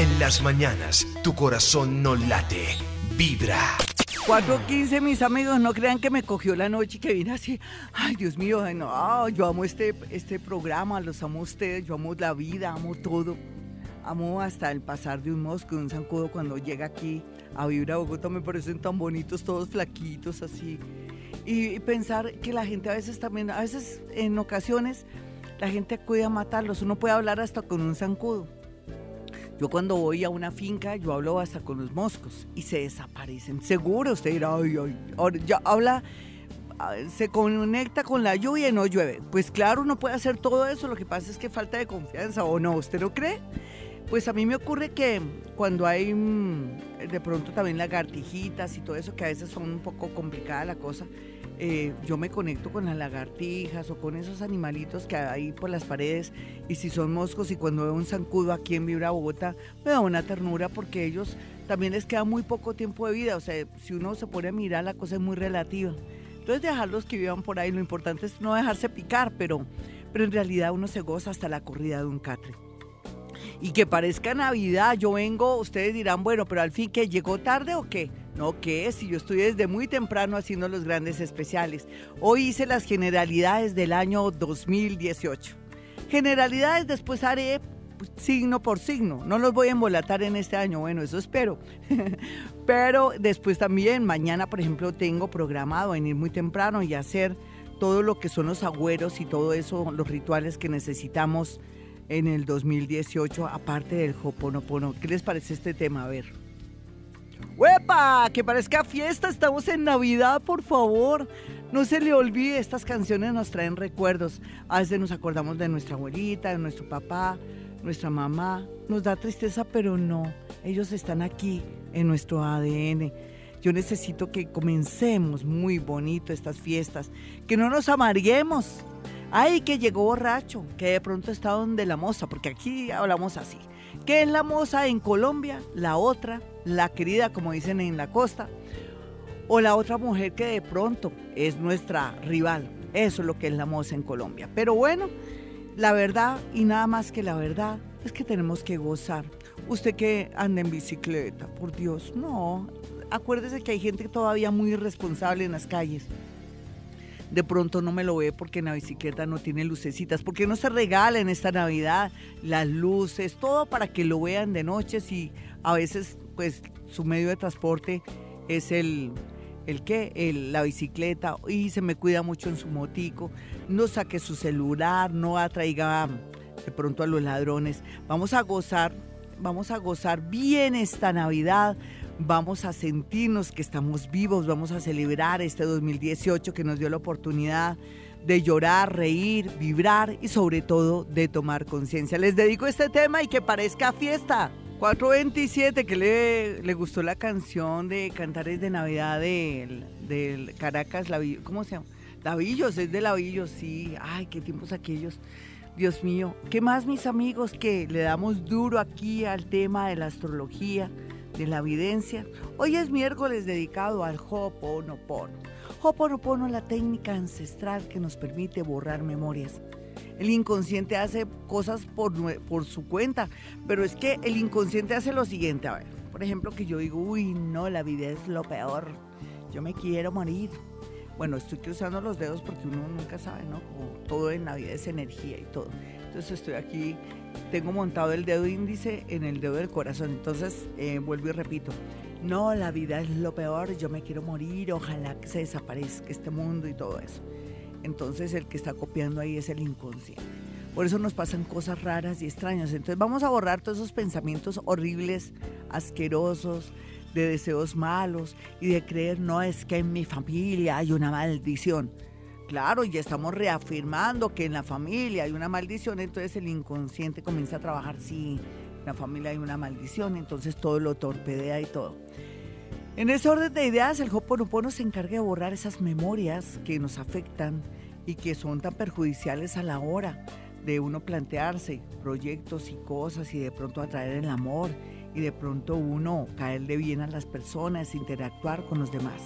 En las mañanas, tu corazón no late, vibra. 4.15, mis amigos, no crean que me cogió la noche y que vine así. Ay, Dios mío, no, yo amo este, este programa, los amo a ustedes, yo amo la vida, amo todo. Amo hasta el pasar de un mosco, de un zancudo cuando llega aquí a vivir a Bogotá, me parecen tan bonitos, todos flaquitos así. Y, pensar que la gente a veces también, a veces en ocasiones, la gente acude a matarlos. Uno puede hablar hasta con un zancudo. Yo cuando voy a una finca, yo hablo hasta con los moscos y se desaparecen. Seguro usted dirá, ay, ay, ya habla, ah, se conecta con la lluvia y no llueve. Pues claro, uno puede hacer todo eso, lo que pasa es que falta de confianza, ¿o no? ¿Usted lo cree? Pues a mí me ocurre que cuando hay mm, de pronto también lagartijitas y todo eso, que a veces son un poco complicada la cosa, eh, yo me conecto con las lagartijas o con esos animalitos que hay por las paredes y si son moscos y cuando veo un zancudo aquí en Vibra Bogotá me da una ternura porque ellos también les queda muy poco tiempo de vida, o sea, si uno se pone a mirar la cosa es muy relativa. Entonces dejarlos que vivan por ahí, lo importante es no dejarse picar, pero, pero en realidad uno se goza hasta la corrida de un catre y que parezca Navidad, yo vengo, ustedes dirán, bueno, pero al fin que llegó tarde o qué? No, ¿qué? Si yo estoy desde muy temprano haciendo los grandes especiales. Hoy hice las generalidades del año 2018. Generalidades después haré pues, signo por signo. No los voy a embolatar en este año, bueno, eso espero. Pero después también, mañana, por ejemplo, tengo programado venir muy temprano y hacer todo lo que son los agüeros y todo eso, los rituales que necesitamos en el 2018, aparte del Hoponopono. ¿Qué les parece este tema? A ver. ¡Huepa! Que parezca fiesta, estamos en Navidad, por favor. No se le olvide, estas canciones nos traen recuerdos. A veces nos acordamos de nuestra abuelita, de nuestro papá, nuestra mamá. Nos da tristeza, pero no. Ellos están aquí en nuestro ADN. Yo necesito que comencemos muy bonito estas fiestas, que no nos amarguemos, Ay, que llegó borracho, que de pronto está donde la moza, porque aquí hablamos así. ¿Qué es la moza en Colombia? La otra, la querida, como dicen en la costa. O la otra mujer que de pronto es nuestra rival. Eso es lo que es la moza en Colombia. Pero bueno, la verdad y nada más que la verdad es que tenemos que gozar. Usted que anda en bicicleta, por Dios, no. Acuérdese que hay gente todavía muy irresponsable en las calles de pronto no me lo ve porque en la bicicleta no tiene lucecitas. porque no se regala en esta Navidad las luces, todo para que lo vean de noche si a veces pues su medio de transporte es el el qué, el, la bicicleta y se me cuida mucho en su motico, no saque su celular, no atraiga de pronto a los ladrones. Vamos a gozar, vamos a gozar bien esta Navidad vamos a sentirnos que estamos vivos, vamos a celebrar este 2018 que nos dio la oportunidad de llorar, reír, vibrar y sobre todo de tomar conciencia. Les dedico este tema y que parezca fiesta. 427, que le, le gustó la canción de Cantares de Navidad del, del Caracas, ¿cómo se llama? Lavillos, es de Lavillos, sí. Ay, qué tiempos aquellos. Dios mío, ¿qué más mis amigos que le damos duro aquí al tema de la astrología? De la evidencia. Hoy es miércoles dedicado al Ho'oponopono. Ho'oponopono es la técnica ancestral que nos permite borrar memorias. El inconsciente hace cosas por, por su cuenta, pero es que el inconsciente hace lo siguiente, a ver, por ejemplo que yo digo, uy, no, la vida es lo peor, yo me quiero morir. Bueno, estoy cruzando los dedos porque uno nunca sabe, ¿no? Como todo en la vida es energía y todo. Entonces estoy aquí tengo montado el dedo índice en el dedo del corazón. Entonces, eh, vuelvo y repito, no, la vida es lo peor, yo me quiero morir, ojalá que se desaparezca este mundo y todo eso. Entonces, el que está copiando ahí es el inconsciente. Por eso nos pasan cosas raras y extrañas. Entonces, vamos a borrar todos esos pensamientos horribles, asquerosos, de deseos malos y de creer, no es que en mi familia hay una maldición Claro, ya estamos reafirmando que en la familia hay una maldición, entonces el inconsciente comienza a trabajar, sí, en la familia hay una maldición, entonces todo lo torpedea y todo. En ese orden de ideas, el Hoponopono se encarga de borrar esas memorias que nos afectan y que son tan perjudiciales a la hora de uno plantearse proyectos y cosas y de pronto atraer el amor y de pronto uno caerle bien a las personas, interactuar con los demás.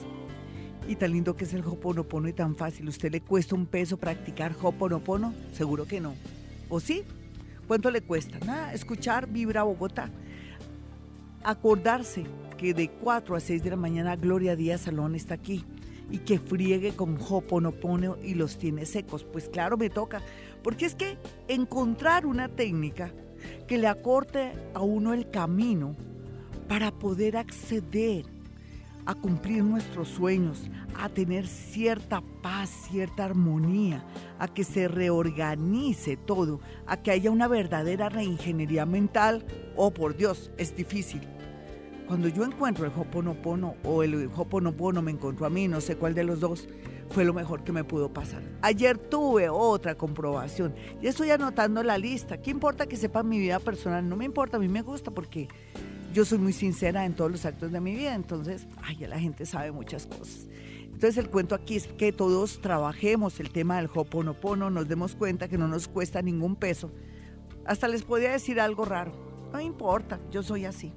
Y tan lindo que es el Hoponopono y tan fácil. ¿Usted le cuesta un peso practicar Hoponopono? Seguro que no. ¿O sí? ¿Cuánto le cuesta? Nada, escuchar Vibra Bogotá. acordarse que de 4 a 6 de la mañana Gloria Díaz Salón está aquí y que friegue con Hoponopono y los tiene secos. Pues claro, me toca. Porque es que encontrar una técnica que le acorte a uno el camino para poder acceder a cumplir nuestros sueños, a tener cierta paz, cierta armonía, a que se reorganice todo, a que haya una verdadera reingeniería mental, oh por Dios, es difícil. Cuando yo encuentro el Hoponopono o el Hoponopono me encontró a mí, no sé cuál de los dos, fue lo mejor que me pudo pasar. Ayer tuve otra comprobación y estoy anotando la lista. ¿Qué importa que sepa mi vida personal? No me importa, a mí me gusta porque yo soy muy sincera en todos los actos de mi vida, entonces, ay, ya la gente sabe muchas cosas. Entonces el cuento aquí es que todos trabajemos el tema del Hoponopono, nos demos cuenta que no nos cuesta ningún peso. Hasta les podría decir algo raro. No importa, yo soy así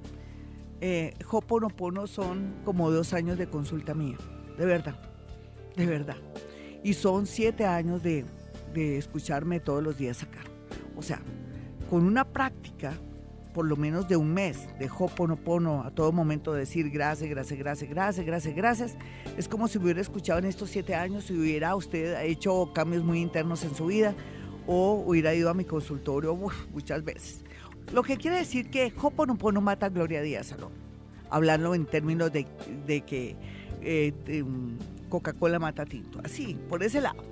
eh, Hoponopono son como dos años de consulta mía, de verdad, de verdad. Y son siete años de, de escucharme todos los días acá. O sea, con una práctica por lo menos de un mes de Hoponopono a todo momento decir gracias, gracias, gracias, gracias, gracias, gracias. Es como si hubiera escuchado en estos siete años si hubiera usted hecho cambios muy internos en su vida o hubiera ido a mi consultorio muchas veces. Lo que quiere decir que Hoponopono mata a Gloria Díaz Salón. Hablando en términos de, que eh, Coca-Cola mata Tinto. Así, por ese lado.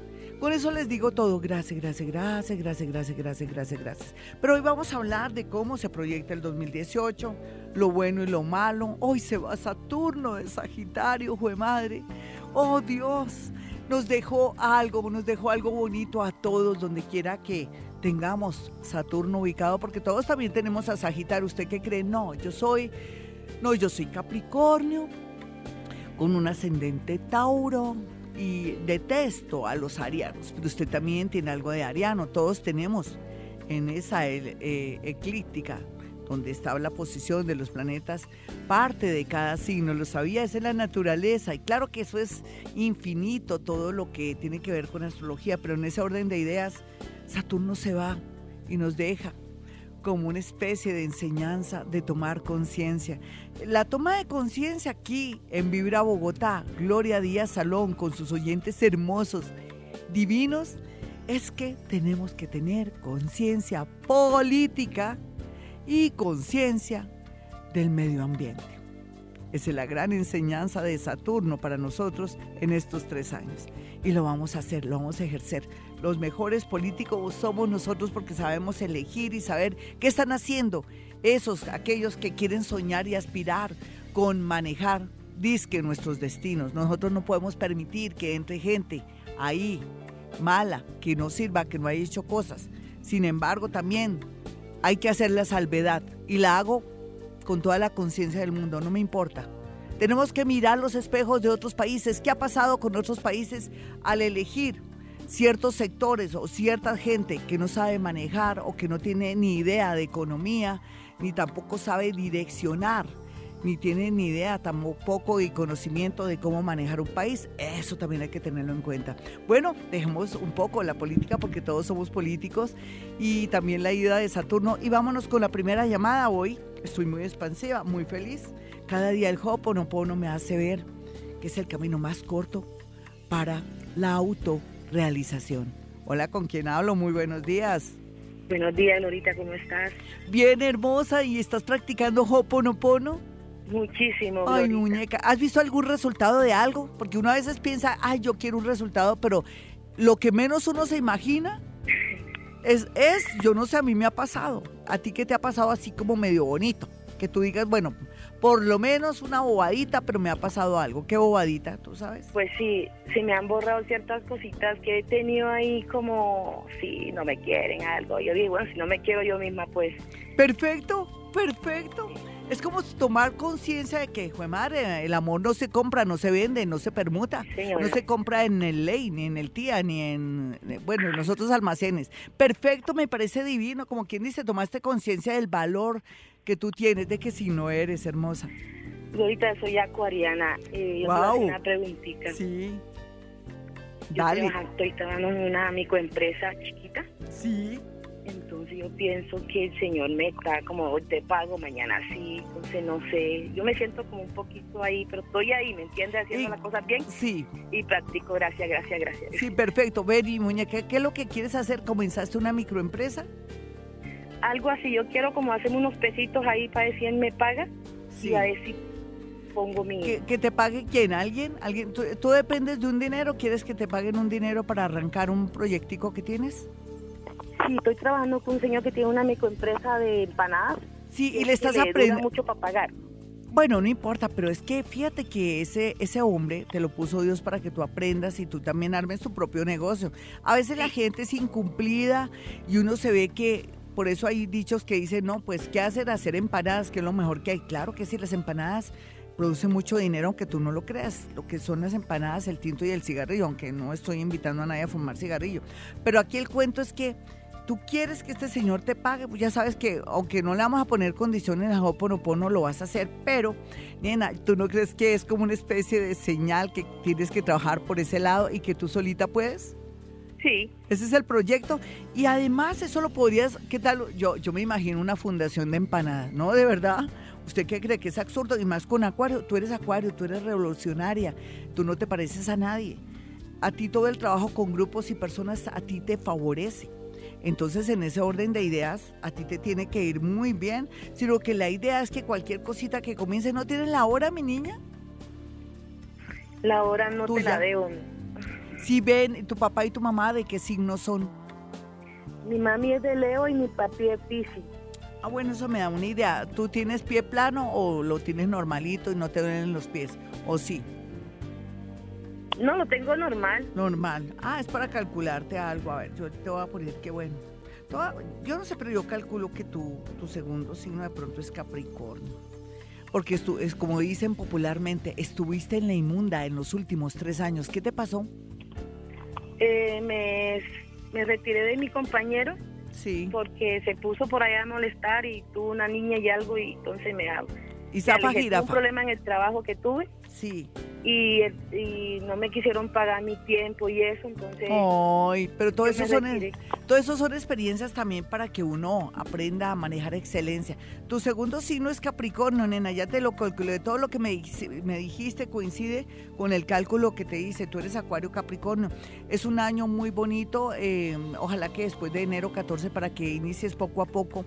Con eso les digo todo. Gracias, gracias, gracias, gracias, gracias, gracias, gracias, gracias. Pero hoy vamos a hablar de cómo se proyecta el 2018, lo bueno y lo malo. Hoy se va Saturno de Sagitario, jue madre. Oh Dios, nos dejó algo, nos dejó algo bonito a todos, donde quiera que tengamos Saturno ubicado, porque todos también tenemos a Sagitario. ¿Usted qué cree? No, yo soy, no, yo soy Capricornio, con un ascendente Tauro, y detesto a los arianos, pero usted también tiene algo de ariano, todos tenemos en esa eh, eclíptica donde está la posición de los planetas, parte de cada signo, lo sabía, esa es la naturaleza, y claro que eso es infinito, todo lo que tiene que ver con astrología, pero en ese orden de ideas, Saturno se va y nos deja como una especie de enseñanza de tomar conciencia. La toma de conciencia aquí en Vibra Bogotá, Gloria Díaz Salón con sus oyentes hermosos, divinos, es que tenemos que tener conciencia política y conciencia del medio ambiente. Es la gran enseñanza de Saturno para nosotros en estos tres años. Y lo vamos a hacer, lo vamos a ejercer los mejores políticos somos nosotros porque sabemos elegir y saber qué están haciendo esos, aquellos que quieren soñar y aspirar con manejar, disque nuestros destinos. Nosotros no podemos permitir que entre gente ahí mala, que no sirva, que no haya hecho cosas. Sin embargo, también hay que hacer la salvedad y la hago con toda la conciencia del mundo, no me importa. Tenemos que mirar los espejos de otros países. ¿Qué ha pasado con otros países al elegir ciertos sectores o cierta gente que no sabe manejar o que no tiene ni idea de economía, ni tampoco sabe direccionar, ni tiene ni idea tampoco de conocimiento de cómo manejar un país, eso también hay que tenerlo en cuenta. Bueno, dejemos un poco la política porque todos somos políticos y también la ida de Saturno y vámonos con la primera llamada hoy. Estoy muy expansiva, muy feliz. Cada día el Hoponopono me hace ver que es el camino más corto para la auto realización. Hola, ¿con quién hablo? Muy buenos días. Buenos días, Lorita, ¿cómo estás? Bien, hermosa. ¿Y estás practicando Hoponopono? Muchísimo. Ay, muñeca. ¿Has visto algún resultado de algo? Porque uno a veces piensa, ay, yo quiero un resultado, pero lo que menos uno se imagina es, es, yo no sé, a mí me ha pasado. ¿A ti qué te ha pasado así como medio bonito? Que tú digas, bueno, por lo menos una bobadita, pero me ha pasado algo. ¿Qué bobadita, tú sabes? Pues sí, se me han borrado ciertas cositas que he tenido ahí como, si no me quieren algo. Yo digo, bueno, si no me quiero yo misma, pues... Perfecto, perfecto. Es como tomar conciencia de que, jue madre, el amor no se compra, no se vende, no se permuta, no se compra en el ley, ni en el tía, ni en, bueno, en los otros almacenes. Perfecto, me parece divino, como quien dice, tomaste conciencia del valor que tú tienes, de que si no eres hermosa. ahorita soy acuariana. Eh, yo wow. una preguntita. Sí. Yo Dale. estoy trabajando en una microempresa chiquita. Sí. Entonces yo pienso que el Señor me está como hoy te pago, mañana sí, entonces no sé, yo me siento como un poquito ahí, pero estoy ahí, ¿me entiendes? Haciendo las cosas bien. Sí. Y practico, gracias, gracias, gracias. Sí, perfecto. Beri, muñeca, ¿qué es lo que quieres hacer? ¿Comenzaste una microempresa? Algo así, yo quiero como hacerme unos pesitos ahí para decir me paga Sí. y a si pongo mi... ¿Que, que te pague quién? ¿Alguien? ¿Alguien? ¿Tú, tú dependes de un dinero? ¿Quieres que te paguen un dinero para arrancar un proyectico que tienes? Sí, estoy trabajando con un señor que tiene una microempresa de empanadas. Sí, y le estás aprendiendo. mucho para pagar. Bueno, no importa, pero es que fíjate que ese, ese hombre te lo puso Dios para que tú aprendas y tú también armes tu propio negocio. A veces la gente es incumplida y uno se ve que, por eso hay dichos que dicen, no, pues, ¿qué hacer? Hacer empanadas, que es lo mejor que hay. Claro que sí, las empanadas producen mucho dinero, aunque tú no lo creas. Lo que son las empanadas, el tinto y el cigarrillo, aunque no estoy invitando a nadie a fumar cigarrillo. Pero aquí el cuento es que tú quieres que este señor te pague, pues ya sabes que aunque no le vamos a poner condiciones a Hoponopono, lo vas a hacer, pero, nena, ¿tú no crees que es como una especie de señal que tienes que trabajar por ese lado y que tú solita puedes? Sí, Ese es el proyecto. Y además eso lo podrías, ¿qué tal? Yo, yo me imagino una fundación de empanadas, ¿no? De verdad. ¿Usted qué cree que es absurdo? Y más con Acuario. Tú eres Acuario, tú eres revolucionaria, tú no te pareces a nadie. A ti todo el trabajo con grupos y personas a ti te favorece. Entonces, en ese orden de ideas, a ti te tiene que ir muy bien, sino que la idea es que cualquier cosita que comience, ¿no tienes la hora, mi niña? la hora no te la debo. Si ven, tu papá y tu mamá, ¿de qué signo son? Mi mami es de Leo y mi papi es Piscis. Ah, bueno, eso me da una idea. ¿Tú tienes pie plano o lo tienes normalito y no te duelen los pies? ¿O sí? No, lo tengo normal. Normal. Ah, es para calcularte algo. A ver, yo te voy a poner qué bueno. Yo no sé, pero yo calculo que tu, tu segundo signo de pronto es Capricornio. Porque estu- es como dicen popularmente, estuviste en la inmunda en los últimos tres años. ¿Qué te pasó? Eh, me, me retiré de mi compañero Sí. porque se puso por allá a molestar y tuvo una niña y algo y entonces me, Y me zapa. Tuve un jirafa. problema en el trabajo que tuve Sí. Y, y no me quisieron pagar mi tiempo y eso, entonces Ay, pero todo eso son todo eso son experiencias también para que uno aprenda a manejar excelencia. Tu segundo signo es Capricornio, nena, ya te lo calculé. Todo lo que me, dijiste- me dijiste coincide con el cálculo que te hice. Tú eres Acuario Capricornio. Es un año muy bonito. eh, ojalá que después de enero 14 para que inicies poco a poco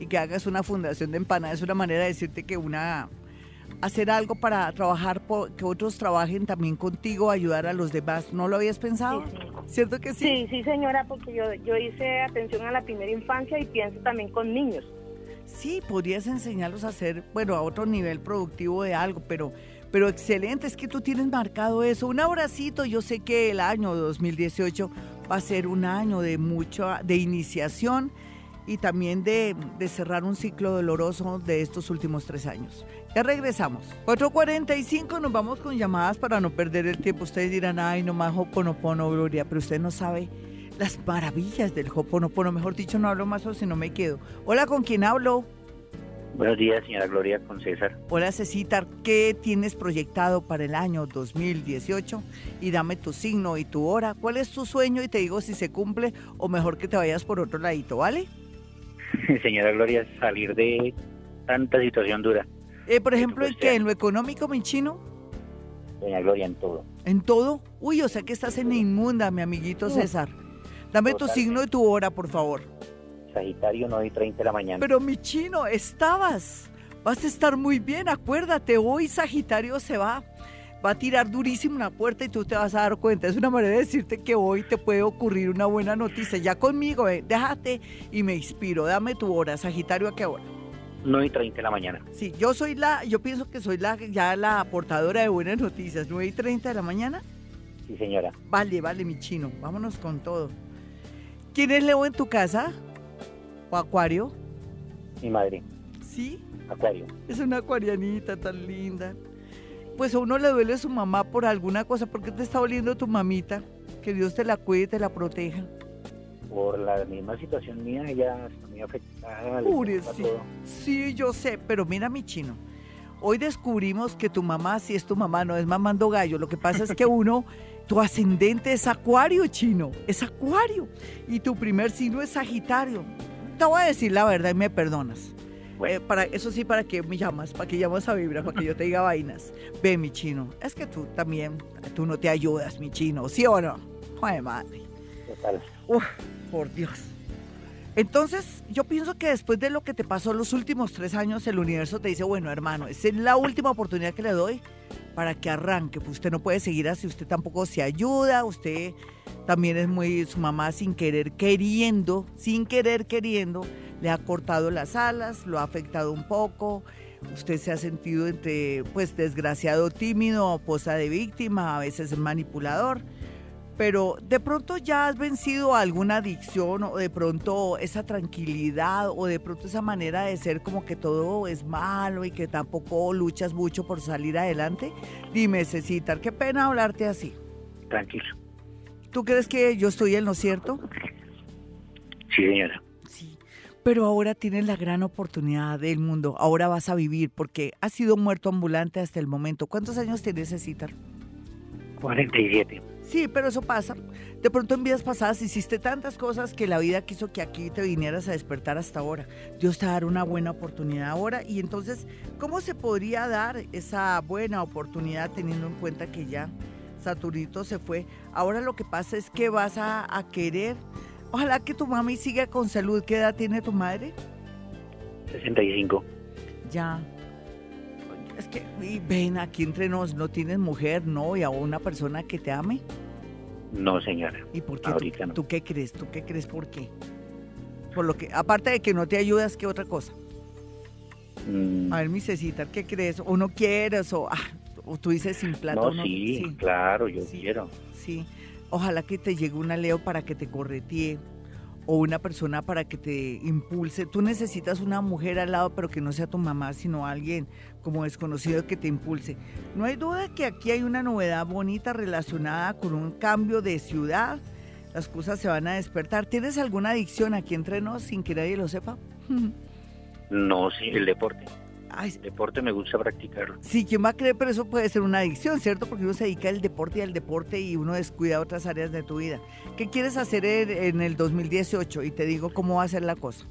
y que hagas una fundación de empanadas. Es una manera de decirte que una hacer algo para trabajar, por, que otros trabajen también contigo, ayudar a los demás. ¿No lo habías pensado? Sí, sí. ¿Cierto que sí? Sí, sí, señora, porque yo, yo hice atención a la primera infancia y pienso también con niños. Sí, podrías enseñarlos a hacer, bueno, a otro nivel productivo de algo, pero, pero excelente, es que tú tienes marcado eso. Un abracito, yo sé que el año 2018 va a ser un año de mucha, de iniciación y también de, de cerrar un ciclo doloroso de estos últimos tres años. Ya regresamos. 4.45, nos vamos con llamadas para no perder el tiempo. Ustedes dirán, ay, no más Hoponopono, Gloria, pero usted no sabe las maravillas del Hoponopono. Mejor dicho, no hablo más o si no me quedo. Hola, ¿con quién hablo? Buenos días, señora Gloria, con César. Hola, Cecitar, ¿qué tienes proyectado para el año 2018? Y dame tu signo y tu hora. ¿Cuál es tu sueño? Y te digo si se cumple o mejor que te vayas por otro ladito, ¿vale? señora Gloria, salir de tanta situación dura. Eh, por ejemplo, ¿en qué? ¿En lo económico, mi chino? Doña Gloria, en todo. ¿En todo? Uy, o sea que estás en la inmunda, mi amiguito César. Dame tu signo y tu hora, por favor. Sagitario, 9 y 30 de la mañana. Pero mi chino, estabas. Vas a estar muy bien, acuérdate, hoy Sagitario se va. Va a tirar durísimo una puerta y tú te vas a dar cuenta. Es una manera de decirte que hoy te puede ocurrir una buena noticia. Ya conmigo, eh, déjate y me inspiro. Dame tu hora, Sagitario, ¿a qué hora? 9 y 30 de la mañana. Sí, yo soy la, yo pienso que soy la ya la portadora de buenas noticias. 9 y 30 de la mañana. Sí, señora. Vale, vale, mi chino. Vámonos con todo. ¿Quién es Leo en tu casa? ¿O Acuario? Mi madre, Sí. Acuario. Es una acuarianita tan linda. Pues a uno le duele su mamá por alguna cosa. ¿Por qué te está doliendo tu mamita? Que Dios te la cuide y te la proteja. Por la misma situación mía, ella está muy afectada. preocupa todo. Sí, yo sé, pero mira mi chino. Hoy descubrimos que tu mamá sí es tu mamá, no es mamando gallo. Lo que pasa es que uno tu ascendente es acuario, chino, es acuario. Y tu primer signo es sagitario. Te voy a decir la verdad y me perdonas. Eh, para, eso sí, ¿para qué me llamas? ¿Para qué llamas a Vibra? ¿Para que yo te diga vainas? Ve, mi chino, es que tú también, tú no te ayudas, mi chino, ¿sí o no? Joder, madre. Total. Uf, por Dios. Entonces, yo pienso que después de lo que te pasó los últimos tres años, el universo te dice, bueno, hermano, esa es la última oportunidad que le doy para que arranque. Pues usted no puede seguir así, usted tampoco se ayuda, usted también es muy su mamá sin querer queriendo, sin querer queriendo, le ha cortado las alas, lo ha afectado un poco. Usted se ha sentido entre, pues, desgraciado, tímido, posa de víctima, a veces manipulador pero de pronto ya has vencido alguna adicción o de pronto esa tranquilidad o de pronto esa manera de ser como que todo es malo y que tampoco luchas mucho por salir adelante. Dime, Cecitar, qué pena hablarte así. Tranquilo. ¿Tú crees que yo estoy en lo cierto? Sí, señora. Sí, pero ahora tienes la gran oportunidad del mundo. Ahora vas a vivir porque has sido muerto ambulante hasta el momento. ¿Cuántos años tienes, Cecitar? 47. Sí, pero eso pasa. De pronto en vidas pasadas hiciste tantas cosas que la vida quiso que aquí te vinieras a despertar hasta ahora. Dios te dará una buena oportunidad ahora. Y entonces, ¿cómo se podría dar esa buena oportunidad teniendo en cuenta que ya Saturnito se fue? Ahora lo que pasa es que vas a, querer, ojalá que tu mami siga con salud. ¿Qué edad tiene tu madre? 65. Ya. Es que, ven, aquí entre nos, ¿no tienes mujer, novia o una persona que te ame? No, señora. ¿Y por qué? tú, qué crees? ¿Tú qué crees por qué? Por lo que, aparte de que no te ayudas, ¿qué otra cosa? Mm. A ver, mi Cecita, ¿qué crees? ¿O no quieres? ¿O, ah, tú dices sin plata? No, sí, claro, yo quiero. Sí, ojalá que te llegue una Leo para que te corretee o una persona para que te impulse. Tú necesitas una mujer al lado, pero que no sea tu mamá, sino alguien como desconocido que te impulse. No hay duda que aquí hay una novedad bonita relacionada con un cambio de ciudad. Las cosas se van a despertar. ¿Tienes alguna adicción aquí entre nos sin que nadie lo sepa? no, sí, el deporte. El deporte me gusta practicarlo. Sí, ¿quién va a creer? Pero eso puede ser una adicción, ¿cierto? Porque uno se dedica al deporte y al deporte y uno descuida otras áreas de tu vida. ¿Qué quieres hacer en el 2018? Y te digo cómo va a ser la cosa.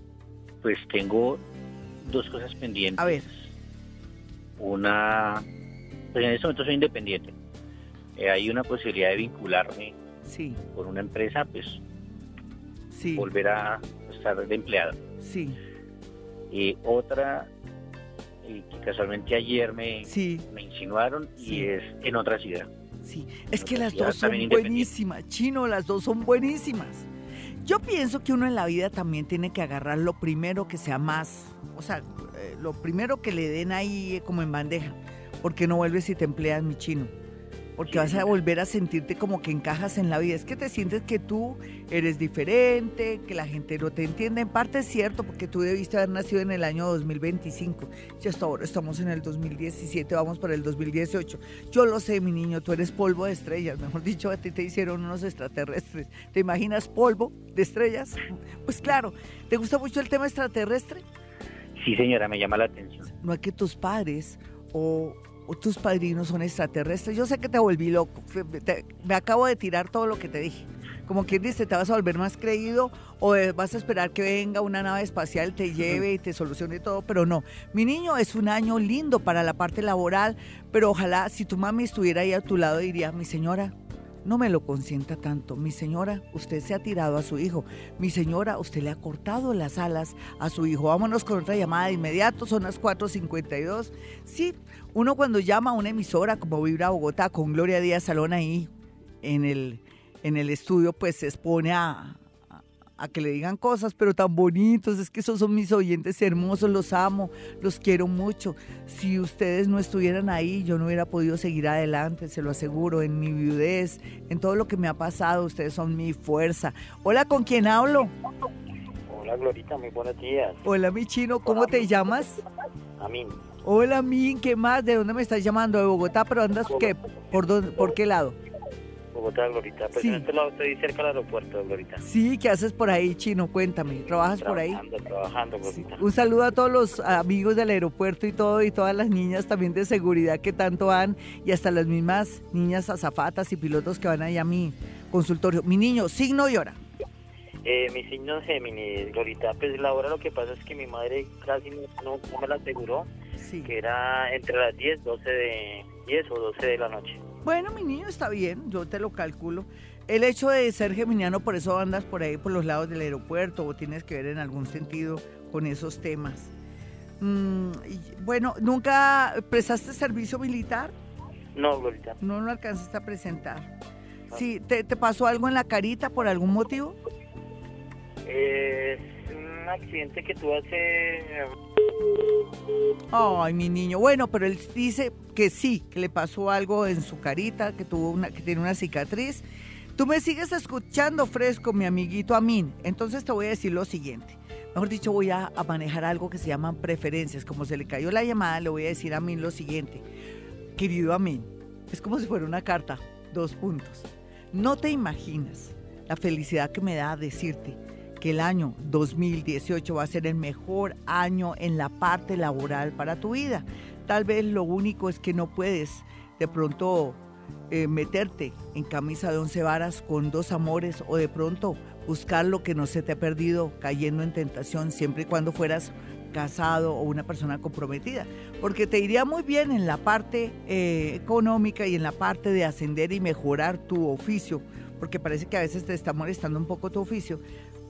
Pues tengo dos cosas pendientes. A ver una, pues en este momento soy independiente. Eh, hay una posibilidad de vincularme sí. con una empresa, pues sí. volver a estar de empleado. Sí. Y otra eh, que casualmente ayer me, me insinuaron y es en otra ciudad. Sí, es que las dos son buenísimas, chino, las dos son buenísimas. Yo pienso que uno en la vida también tiene que agarrar lo primero que sea más, o sea, eh, lo primero que le den ahí como en bandeja, porque no vuelves y te empleas mi chino porque vas a volver a sentirte como que encajas en la vida. Es que te sientes que tú eres diferente, que la gente no te entiende. En parte es cierto, porque tú debiste haber nacido en el año 2025. Y hasta ahora estamos en el 2017, vamos para el 2018. Yo lo sé, mi niño, tú eres polvo de estrellas. Mejor dicho, a ti te hicieron unos extraterrestres. ¿Te imaginas polvo de estrellas? Pues claro, ¿te gusta mucho el tema extraterrestre? Sí, señora, me llama la atención. No es que tus padres o tus padrinos son extraterrestres. Yo sé que te volví loco. me acabo de tirar todo lo que te dije. Como quien dice, te vas a volver más creído o vas a esperar que venga una nave espacial, te lleve y te solucione todo, pero no. Mi niño es un año lindo para la parte laboral, pero ojalá si tu mami estuviera ahí a tu lado diría, mi señora, no me lo consienta tanto. Mi señora, usted se ha tirado a su hijo. Mi señora, usted le ha cortado las alas a su hijo. Vámonos con otra llamada de inmediato, son las 4.52. Sí, uno cuando llama a una emisora como Vibra Bogotá con Gloria Díaz Salón ahí en el, en el estudio, pues se expone a, a que le digan cosas, pero tan bonitos, es que esos son mis oyentes hermosos, los amo, los quiero mucho. Si ustedes no estuvieran ahí, yo no hubiera podido seguir adelante, se lo aseguro, en mi viudez, en todo lo que me ha pasado, ustedes son mi fuerza. Hola, ¿con quién hablo? Hola, Glorita, muy buenos días. Hola, mi chino, ¿cómo te llamas? Amin. Hola, Min, ¿qué más? ¿De dónde me estás llamando? ¿De Bogotá? ¿Pero andas qué? ¿Por, dónde, ¿Por qué lado? Bogotá, Glorita. Pues en este lado estoy cerca del aeropuerto, Glorita. Sí, ¿qué haces por ahí, Chino? Cuéntame, ¿trabajas por ahí? Trabajando, trabajando, Glorita. Un saludo a todos los amigos del aeropuerto y todo, y todas las niñas también de seguridad que tanto van, y hasta las mismas niñas azafatas y pilotos que van ahí a mi consultorio. Mi niño, signo y hora. Eh, mi signo es Géminis, Glorita. Pues la hora lo que pasa es que mi madre casi no, me la aseguró, que era entre las 10, 12 de 10 o 12 de la noche. Bueno, mi niño está bien, yo te lo calculo. El hecho de ser geminiano, por eso andas por ahí por los lados del aeropuerto o tienes que ver en algún sentido con esos temas. Mm, bueno, ¿nunca prestaste servicio militar? No, Glorita. No lo alcanzaste a presentar. Sí, ¿te, pasó algo en la carita por algún motivo? Es un accidente que tuve hace Ay, mi niño. Bueno, pero él dice que sí, que le pasó algo en su carita, que tuvo una, que tiene una cicatriz. Tú me sigues escuchando fresco, mi amiguito Amin. Entonces te voy a decir lo siguiente. Mejor dicho, voy a, manejar algo que se llaman preferencias. Como se le cayó la llamada, le voy a decir a Amin lo siguiente. Querido Amin, es como si fuera una carta. Dos puntos. No te imaginas la felicidad que me da decirte que el año 2018 va a ser el mejor año en la parte laboral para tu vida. Tal vez lo único es que no puedes de pronto eh, meterte en camisa de once varas con dos amores o de pronto buscar lo que no se te ha perdido cayendo en tentación siempre y cuando fueras casado o una persona comprometida, porque te iría muy bien en la parte eh, económica y en la parte de ascender y mejorar tu oficio, porque parece que a veces te está molestando un poco tu oficio,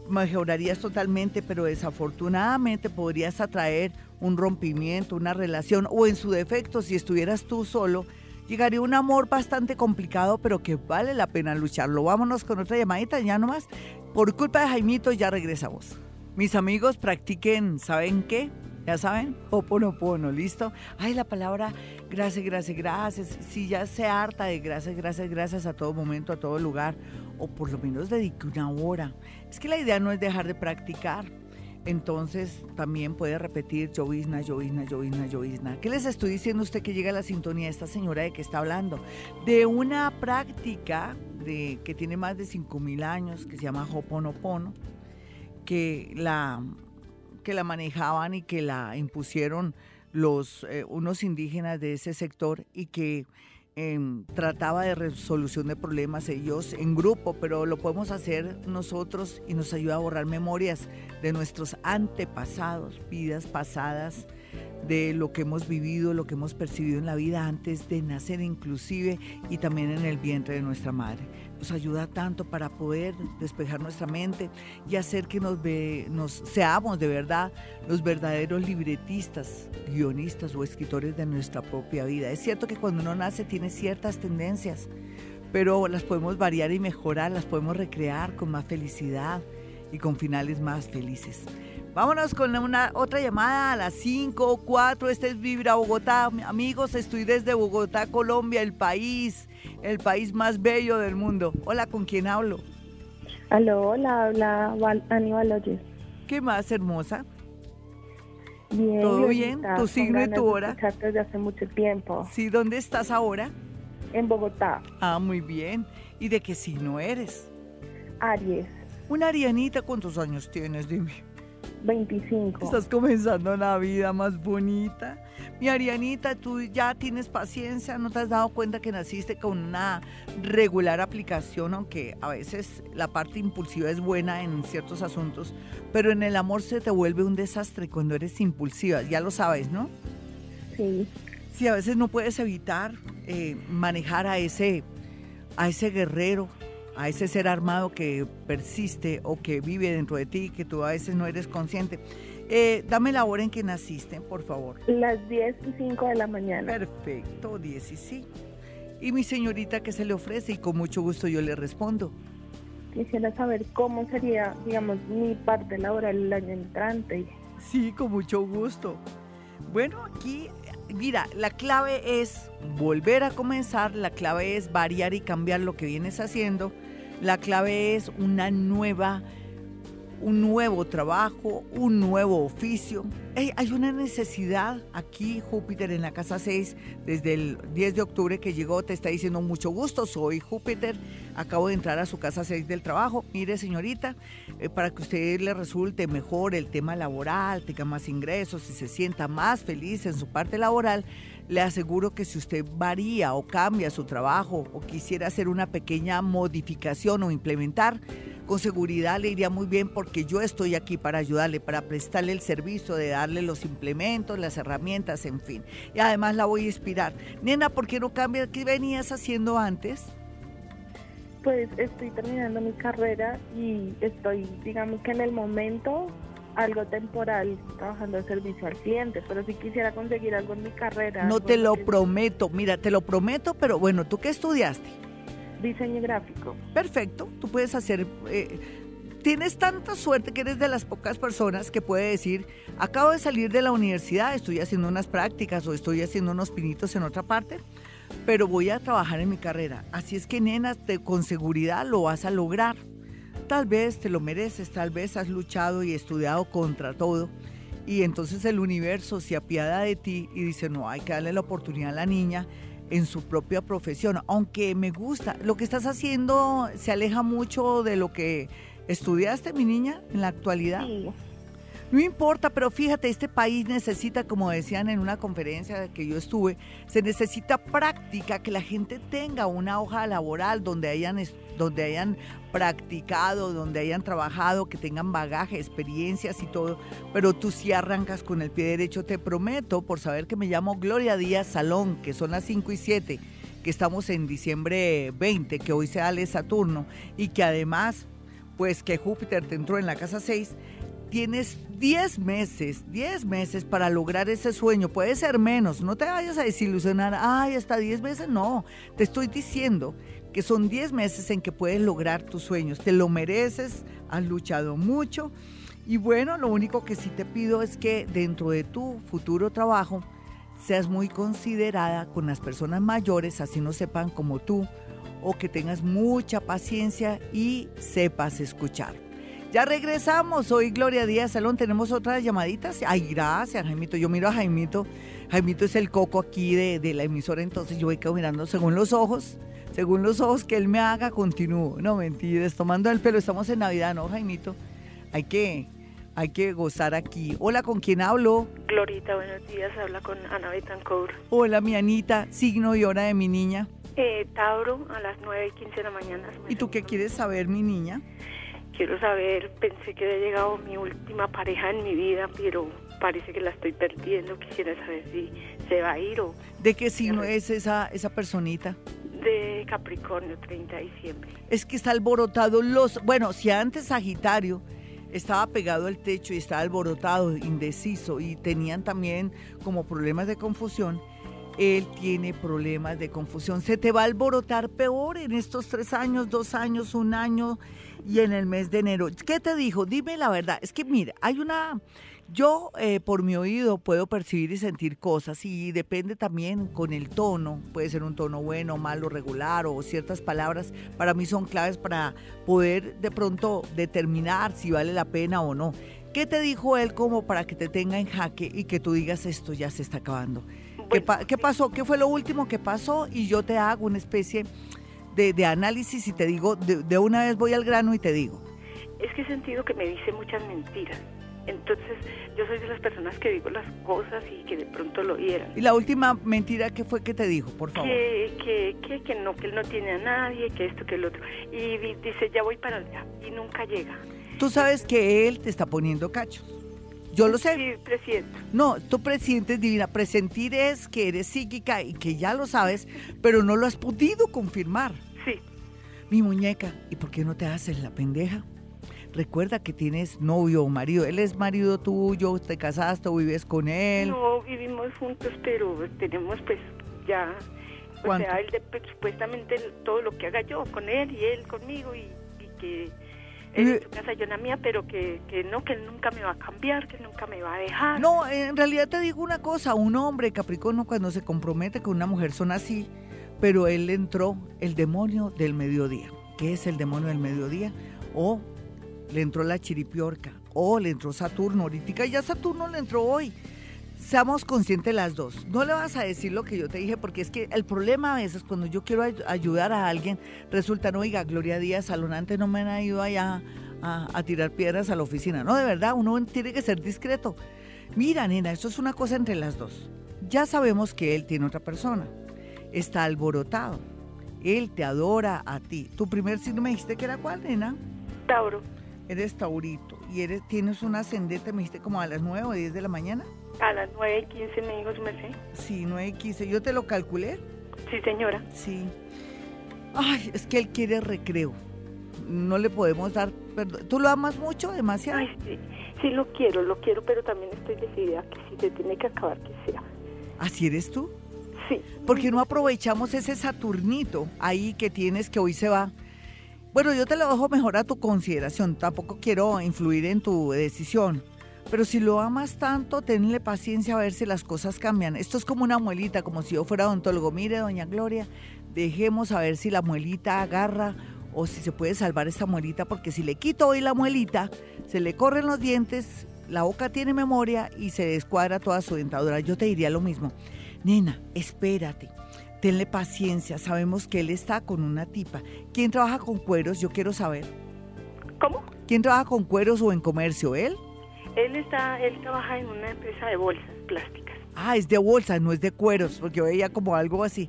mejorarías totalmente, pero desafortunadamente podrías atraer un rompimiento, una relación, o en su defecto, si estuvieras tú solo, llegaría un amor bastante complicado, pero que vale la pena lucharlo. Vámonos con otra llamadita, ya nomás. Por culpa de Jaimito, ya regresamos. Mis amigos, practiquen, ¿saben qué? Ya saben, oponopono, ¿listo? Ay, la palabra gracias, gracias, gracias. Si ya se harta de gracias, gracias, gracias a todo momento, a todo lugar, o por lo menos dedique una hora. Es que la idea no es dejar de practicar. Entonces también puede repetir llovizna, llovizna, llovizna, llovizna. ¿Qué les estoy diciendo usted que llega a la sintonía esta señora de que está hablando? De una práctica de, que tiene más de 5.000 años, que se llama Hoponopono, que la, que la manejaban y que la impusieron los, eh, unos indígenas de ese sector y que Em, trataba de resolución de problemas ellos en grupo, pero lo podemos hacer nosotros y nos ayuda a borrar memorias de nuestros antepasados, vidas pasadas, de lo que hemos vivido, lo que hemos percibido en la vida antes de nacer inclusive y también en el vientre de nuestra madre nos ayuda tanto para poder despejar nuestra mente y hacer que nos, ve, nos seamos de verdad los verdaderos libretistas, guionistas o escritores de nuestra propia vida. Es cierto que cuando uno nace tiene ciertas tendencias, pero las podemos variar y mejorar, las podemos recrear con más felicidad y con finales más felices. Vámonos con una otra llamada a las 5 o 4. Este es Vibra Bogotá. Amigos, estoy desde Bogotá, Colombia, el país, el país más bello del mundo. Hola, ¿con quién hablo? Aló, hola, habla Aníbal Oyes. ¿Qué más, hermosa? Bien. ¿Todo bien? ¿Tu signo y tu hora? desde hace mucho tiempo. Sí, ¿dónde estás ahora? En Bogotá. Ah, muy bien. ¿Y de qué signo eres? Aries. Una arianita, ¿cuántos años tienes? Dime. 25. Estás comenzando la vida más bonita. Mi Arianita, tú ya tienes paciencia, no te has dado cuenta que naciste con una regular aplicación, aunque a veces la parte impulsiva es buena en ciertos asuntos, pero en el amor se te vuelve un desastre cuando eres impulsiva, ya lo sabes, ¿no? Sí. Sí, a veces no puedes evitar eh, manejar a ese, a ese guerrero a ese ser armado que persiste o que vive dentro de ti, que tú a veces no eres consciente. Eh, dame la hora en que naciste, por favor. Las 10 y 5 de la mañana. Perfecto, 10 y 5. Y mi señorita, ¿qué se le ofrece? Y con mucho gusto yo le respondo. Quisiera saber cómo sería, digamos, mi parte laboral el año entrante. Sí, con mucho gusto. Bueno, aquí, mira, la clave es volver a comenzar, la clave es variar y cambiar lo que vienes haciendo la clave es una nueva un nuevo trabajo, un nuevo oficio. hay una necesidad aquí, Júpiter, en la casa 6, desde el 10 de octubre que llegó, te está diciendo mucho gusto, soy Júpiter, acabo de entrar a su casa 6 del trabajo. Mire, señorita, eh, para que a usted le resulte mejor el tema laboral, tenga más ingresos y se sienta más feliz en su parte laboral, le aseguro que si usted varía o cambia su trabajo o quisiera hacer una pequeña modificación o implementar, con seguridad le iría muy bien porque yo estoy aquí para ayudarle, para prestarle el servicio de darle los implementos, las herramientas, en fin. Y además la voy a inspirar. Nena, ¿por qué no cambia? ¿Qué venías haciendo antes? Pues estoy terminando mi carrera y estoy, digamos que en el momento, algo temporal, trabajando en servicio al cliente, pero si quisiera conseguir algo en mi carrera. No te lo prometo, mira, te lo prometo, pero bueno, ¿tú qué estudiaste? Diseño gráfico. Perfecto, tú puedes hacer... Eh, tienes tanta suerte que eres de las pocas personas que puede decir, acabo de salir de la universidad, estoy haciendo unas prácticas o estoy haciendo unos pinitos en otra parte, pero voy a trabajar en mi carrera. Así es que, nena, te, con seguridad lo vas a lograr. Tal vez te lo mereces, tal vez has luchado y estudiado contra todo. Y entonces el universo se apiada de ti y dice, no, hay que darle la oportunidad a la niña en su propia profesión, aunque me gusta. Lo que estás haciendo se aleja mucho de lo que estudiaste, mi niña, en la actualidad. No importa, pero fíjate, este país necesita, como decían en una conferencia que yo estuve, se necesita práctica, que la gente tenga una hoja laboral donde hayan, donde hayan practicado, donde hayan trabajado, que tengan bagaje, experiencias y todo. Pero tú sí arrancas con el pie derecho, te prometo, por saber que me llamo Gloria Díaz Salón, que son las 5 y 7, que estamos en diciembre 20, que hoy se sale Saturno, y que además, pues que Júpiter te entró en la casa 6 tienes 10 meses, 10 meses para lograr ese sueño. Puede ser menos, no te vayas a desilusionar, ay, hasta 10 meses, no. Te estoy diciendo que son 10 meses en que puedes lograr tus sueños. Te lo mereces, has luchado mucho. Y bueno, lo único que sí te pido es que dentro de tu futuro trabajo seas muy considerada con las personas mayores, así no sepan como tú, o que tengas mucha paciencia y sepas escuchar. Ya regresamos. Hoy Gloria Díaz Salón. Tenemos otras llamaditas. Ay, gracias, Jaimito. Yo miro a Jaimito. Jaimito es el coco aquí de, la emisora, entonces yo voy mirando según los ojos. Según los ojos que él me haga, continúo. No, mentiras, tomando el pelo. Estamos en Navidad, ¿no, Jaimito? Hay que, hay que gozar aquí. Hola, ¿con quién hablo? Glorita, buenos días. Habla con Ana Betancourt. Hola, mi Anita. Signo y hora de mi niña. Eh, Tauro, a las 9 y 15 de la mañana. ¿Y tú qué quieres saber, mi niña? Quiero saber, pensé que había llegado mi última pareja en mi vida, pero parece que la estoy perdiendo. Quisiera saber si se va a ir o... ¿De qué signo es esa, esa personita? De Capricornio, 30 de diciembre. Es que está alborotado los... Bueno, si antes Sagitario estaba pegado al techo y estaba alborotado, indeciso, y tenían también como problemas de confusión, él tiene problemas de confusión. Se te va a alborotar peor en estos tres años, dos años, un año y en el mes de enero. ¿Qué te dijo? Dime la verdad. Es que mira, hay una... Yo eh, por mi oído puedo percibir y sentir cosas y depende también con el tono, puede ser un tono bueno, malo, regular o ciertas palabras para mí son claves para poder de pronto determinar si vale la pena o no. ¿Qué te dijo él como para que te tenga en jaque y que tú digas esto ya se está acabando? ¿Qué, ¿Qué, pasó? ¿Qué fue lo último que pasó? Y yo te hago una especie de, análisis y te digo, de, una vez voy al grano y te digo. Es que he sentido que me dice muchas mentiras. Entonces, yo soy de las personas que digo las cosas y que de pronto lo oyeran. ¿Y la última mentira qué fue que te dijo, por favor? Que, que, que, no, que él no tiene a nadie, que esto, que el otro. Y dice, ya voy para allá. Y nunca llega. Tú sabes que él te está poniendo cachos. Yo lo sé. Sí, presiento. No, tú presientes divina. Presentir es que eres psíquica y que ya lo sabes, pero no lo has podido confirmar. Sí. Mi muñeca, ¿y por qué no te haces la pendeja? Recuerda que tienes novio o marido. Él es marido tuyo, te casaste o vives con él. No, vivimos juntos, pero tenemos pues ya. O sea, él pues, supuestamente todo lo que haga yo con él y él conmigo y, que en su casa yo en la mía, pero que, que no, que él nunca me va a cambiar, que nunca me va a dejar. No, en realidad te digo una cosa, un hombre Capricornio cuando se compromete con una mujer son así pero él entró el demonio del mediodía. ¿Qué es el demonio del mediodía? O le entró la chiripiorca, o le entró Saturno, ahorita ya Saturno le entró hoy. Seamos conscientes las dos. No le vas a decir lo que yo te dije, porque es que el problema a veces cuando yo quiero ayudar a alguien, resulta, no, oiga, Gloria Díaz, Salonante no me han ido allá a, a tirar piedras a la oficina. No, de verdad, uno tiene que ser discreto. Mira, nena, esto es una cosa entre las dos. Ya sabemos que él tiene otra persona. Está alborotado. Él te adora a ti. Tu primer signo me dijiste que era cuál, nena? Tauro. Eres taurito. ¿Y eres, tienes un ascendente, me dijiste, como a las 9 o 10 de la mañana? A las 9 y 15 me dijo su merced. Sí, 9 y 15. ¿Yo te lo calculé? Sí, señora. Sí. Ay, es que él quiere recreo. No le podemos dar perdón. ¿Tú lo amas mucho, demasiado? Ay, sí. Sí, lo quiero, lo quiero, pero también estoy decidida que si se tiene que acabar, que sea. ¿Así eres tú? Sí. Porque no aprovechamos ese Saturnito ahí que tienes que hoy se va? Bueno, yo te lo dejo mejor a tu consideración. Tampoco quiero influir en tu decisión. Pero si lo amas tanto, tenle paciencia a ver si las cosas cambian. Esto es como una muelita, como si yo fuera odontólogo. Mire, doña Gloria, dejemos a ver si la muelita agarra o si se puede salvar esta muelita, porque si le quito hoy la muelita, se le corren los dientes, la boca tiene memoria y se descuadra toda su dentadura. Yo te diría lo mismo. Nena, espérate. Tenle paciencia, sabemos que él está con una tipa. ¿Quién trabaja con cueros? Yo quiero saber. ¿Cómo? ¿Quién trabaja con cueros o en comercio? ¿Él? Él está, él trabaja en una empresa de bolsas plásticas. Ah, es de bolsas, no es de cueros, porque veía como algo así.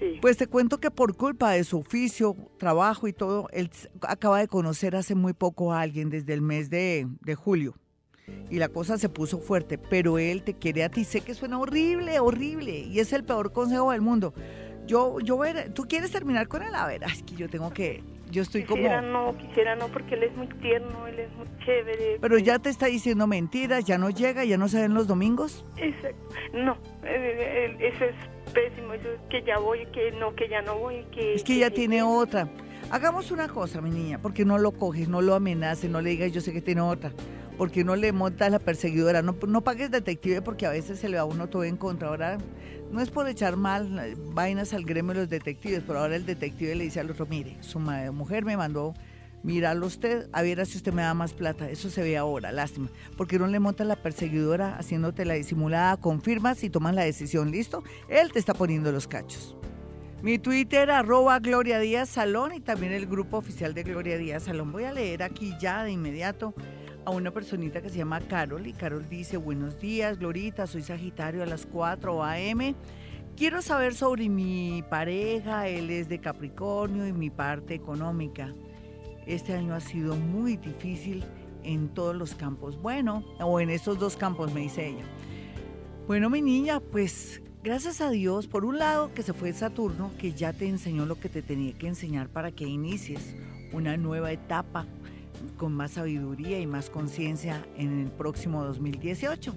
Sí. Pues te cuento que por culpa de su oficio, trabajo y todo, él acaba de conocer hace muy poco a alguien desde el mes de, de julio. Y la cosa se puso fuerte, pero él te quiere a ti. Sé que suena horrible, horrible, y es el peor consejo del mundo. Yo, yo ver, ¿tú quieres terminar con él? A ver, es que yo tengo que, yo estoy quisiera como... no, quisiera no, porque él es muy tierno, él es muy chévere. Pero ya te está diciendo mentiras, ya no llega, ya no se ven los domingos. Exacto. No, eh, eh, eso es pésimo, eso es que ya voy, que no, que ya no voy, que... Es que ya tiene otra. Hagamos una cosa, mi niña, porque no lo coges, no lo amenaces, no le digas yo sé que tiene otra. Porque no le montas la perseguidora, no, pagues detective porque a veces se le va a uno todo en contra. Ahora no es por echar mal vainas al gremio de los detectives, pero ahora el detective le dice al otro, mire, su mujer me mandó mirarlo usted, a ver si usted me da más plata. Eso se ve ahora, lástima. Porque no le montas la perseguidora haciéndote la disimulada, confirmas y tomas la decisión, ¿listo? Él te está poniendo los cachos. Mi Twitter, arroba Gloria Díaz Salón y también el grupo oficial de Gloria Díaz Salón. Voy a leer aquí ya de inmediato a una personita que se llama Carol y Carol dice, buenos días, Glorita, soy Sagitario a las 4 a.m. Quiero saber sobre mi pareja, él es de Capricornio y mi parte económica. Este año ha sido muy difícil en todos los campos. Bueno, o en estos dos campos, me dice ella. Bueno, mi niña, pues gracias a Dios, por un lado que se fue Saturno, que ya te enseñó lo que te tenía que enseñar para que inicies una nueva etapa con más sabiduría y más conciencia en el próximo 2018.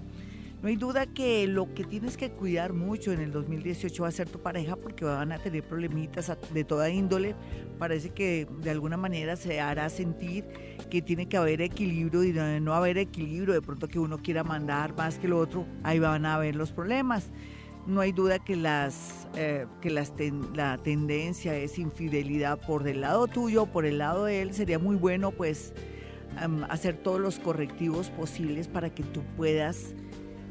No hay duda que lo que tienes que cuidar mucho en el 2018 va a ser tu pareja porque van a tener problemitas de toda índole. Parece que de alguna manera se hará sentir que tiene que haber equilibrio y no haber equilibrio, de pronto que uno quiera mandar más que lo otro, ahí van a haber los problemas. No hay duda que, las, eh, que las la tendencia es infidelidad por del lado tuyo, por el lado de él. Sería muy bueno pues hacer todos los correctivos posibles para que tú puedas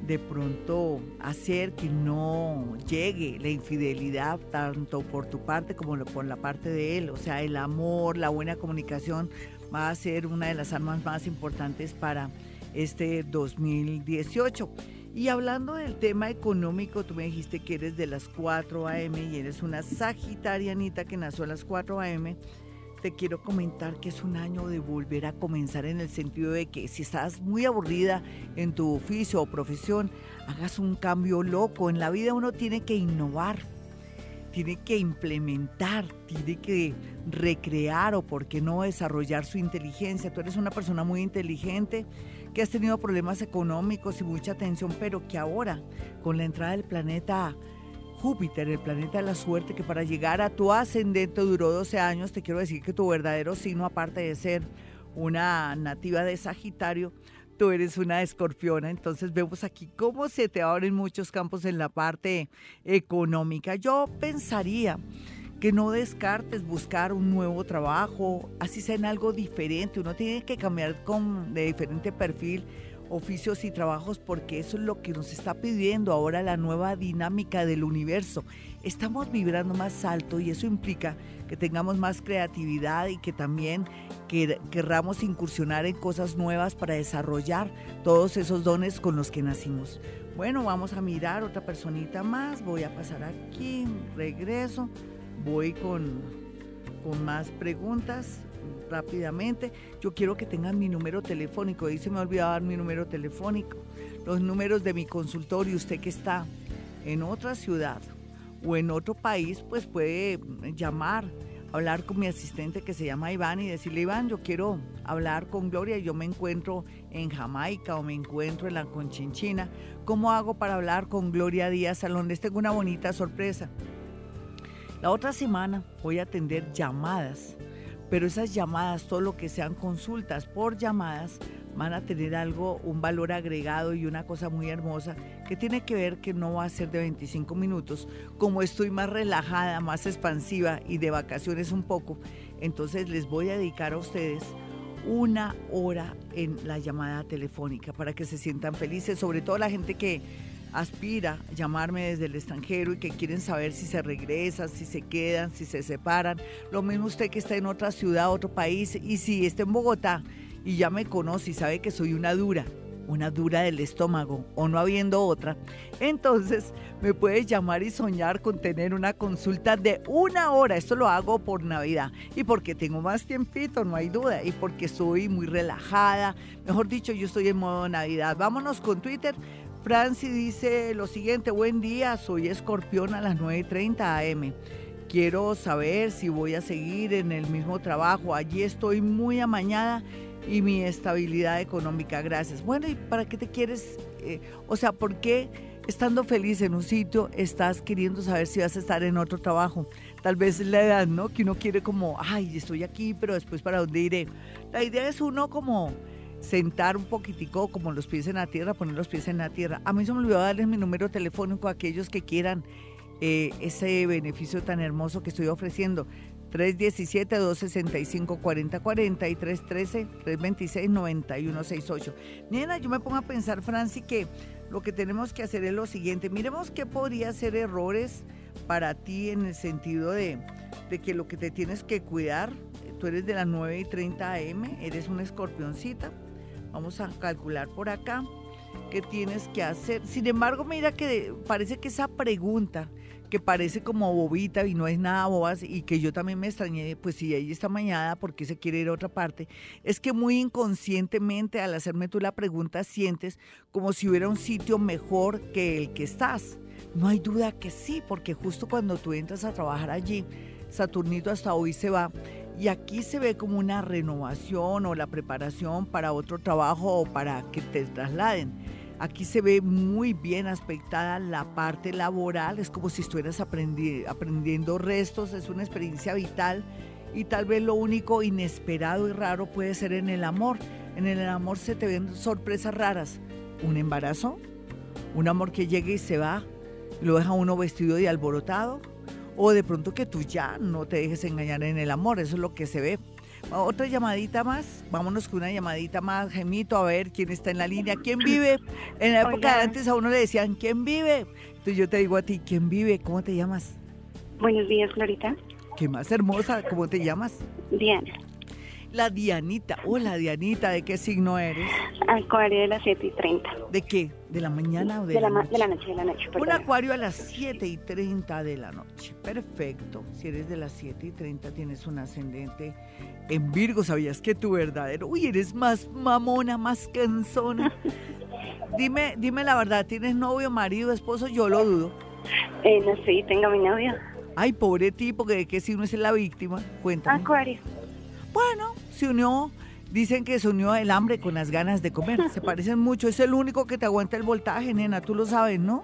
de pronto hacer que no llegue la infidelidad tanto por tu parte como por la parte de él. O sea, el amor, la buena comunicación va a ser una de las armas más importantes para este 2018. Y hablando del tema económico, tú me dijiste que eres de las 4 a.m. y eres una sagitarianita que nació a las 4 a.m te quiero comentar que es un año de volver a comenzar en el sentido de que si estás muy aburrida en tu oficio o profesión, hagas un cambio loco. En la vida uno tiene que innovar, tiene que implementar, tiene que recrear o, por qué no, desarrollar su inteligencia. Tú eres una persona muy inteligente que has tenido problemas económicos y mucha tensión, pero que ahora, con la entrada del planeta Júpiter, el planeta de la suerte, que para llegar a tu ascendente duró 12 años, te quiero decir que tu verdadero signo, aparte de ser una nativa de Sagitario, tú eres una escorpiona. Entonces vemos aquí cómo se te abren muchos campos en la parte económica. Yo pensaría que no descartes buscar un nuevo trabajo, así sea en algo diferente. Uno tiene que cambiar con, de diferente perfil oficios y trabajos porque eso es lo que nos está pidiendo ahora la nueva dinámica del universo. Estamos vibrando más alto y eso implica que tengamos más creatividad y que también querramos incursionar en cosas nuevas para desarrollar todos esos dones con los que nacimos. Bueno, vamos a mirar otra personita más. Voy a pasar aquí, regreso, voy con, con más preguntas rápidamente. Yo quiero que tengan mi número telefónico. Ahí se me ha olvidado dar mi número telefónico. Los números de mi consultorio. Usted que está en otra ciudad o en otro país, pues puede llamar, hablar con mi asistente que se llama Iván y decirle, Iván, yo quiero hablar con Gloria. Yo me encuentro en Jamaica o me encuentro en la Conchinchina. ¿Cómo hago para hablar con Gloria Díaz Salón? Les tengo una bonita sorpresa. La otra semana voy a atender llamadas pero esas llamadas, todo lo que sean consultas por llamadas, van a tener algo, un valor agregado y una cosa muy hermosa que tiene que ver que no va a ser de 25 minutos. Como estoy más relajada, más expansiva y de vacaciones un poco, entonces les voy a dedicar a ustedes una hora en la llamada telefónica para que se sientan felices, sobre todo la gente que aspira a llamarme desde el extranjero y que quieren saber si se regresan, si se quedan, si se separan. Lo mismo usted que está en otra ciudad, otro país, y si está en Bogotá y ya me conoce y sabe que soy una dura, una dura del estómago o no habiendo otra, entonces me puede llamar y soñar con tener una consulta de una hora. Esto lo hago por Navidad y porque tengo más tiempito, no hay duda, y porque estoy muy relajada. Mejor dicho, yo estoy en modo Navidad. Vámonos con Twitter. Franci dice lo siguiente, buen día, soy escorpión a las 9.30 am. Quiero saber si voy a seguir en el mismo trabajo. Allí estoy muy amañada y mi estabilidad económica. Gracias. Bueno, ¿y para qué te quieres? Eh, o sea, ¿por qué estando feliz en un sitio estás queriendo saber si vas a estar en otro trabajo? Tal vez la edad, ¿no? Que uno quiere como, ay, estoy aquí, pero después para dónde iré. La idea es uno como sentar un poquitico como los pies en la tierra, poner los pies en la tierra. A mí se me olvidó darles mi número telefónico a aquellos que quieran eh, ese beneficio tan hermoso que estoy ofreciendo. 317-265-4040 y 313-326-9168. Nena, yo me pongo a pensar, Franci, que lo que tenemos que hacer es lo siguiente. Miremos qué podría ser errores para ti en el sentido de, de que lo que te tienes que cuidar, tú eres de las 9 y 30 am, eres una escorpioncita Vamos a calcular por acá qué tienes que hacer. Sin embargo, mira que parece que esa pregunta que parece como bobita y no es nada bobas y que yo también me extrañé, pues si ella está mañana, ¿por qué se quiere ir a otra parte? Es que muy inconscientemente al hacerme tú la pregunta sientes como si hubiera un sitio mejor que el que estás. No hay duda que sí, porque justo cuando tú entras a trabajar allí, Saturnito hasta hoy se va y aquí se ve como una renovación o la preparación para otro trabajo o para que te trasladen. Aquí se ve muy bien aspectada la parte laboral, es como si estuvieras aprendiendo restos, es una experiencia vital y tal vez lo único inesperado y raro puede ser en el amor. En el amor se te ven sorpresas raras. Un embarazo, un amor que llega y se va, lo deja uno vestido de alborotado, o de pronto que tú ya no te dejes engañar en el amor, eso es lo que se ve. Otra llamadita más, vámonos con una llamadita más, Gemito, a ver quién está en la línea, quién vive. En la época de antes a uno le decían, ¿quién vive? Entonces yo te digo a ti, ¿quién vive? ¿Cómo te llamas? Buenos días, Florita. ¿Qué más hermosa? ¿Cómo te llamas? Diana. La Dianita. Hola, Dianita. ¿De qué signo eres? Acuario de las 7 y 30. ¿De qué? ¿De la mañana o de, la, noche? De la noche, de la noche. Un acuario a las 7 y 30 de la noche. Perfecto. Si eres de las 7 y 30, tienes un ascendente en Virgo. ¿Sabías que tu verdadero? Uy, eres más mamona, más cansona. dime, dime la verdad. ¿Tienes novio, marido, esposo? Yo lo dudo. Eh, no sé, tengo mi novio. Ay, pobre tipo, que de qué signo es la víctima. Cuéntame. Acuario. Bueno, se unió, dicen que se unió el hambre con las ganas de comer. Se parecen mucho. Es el único que te aguanta el voltaje, nena. Tú lo sabes, ¿no?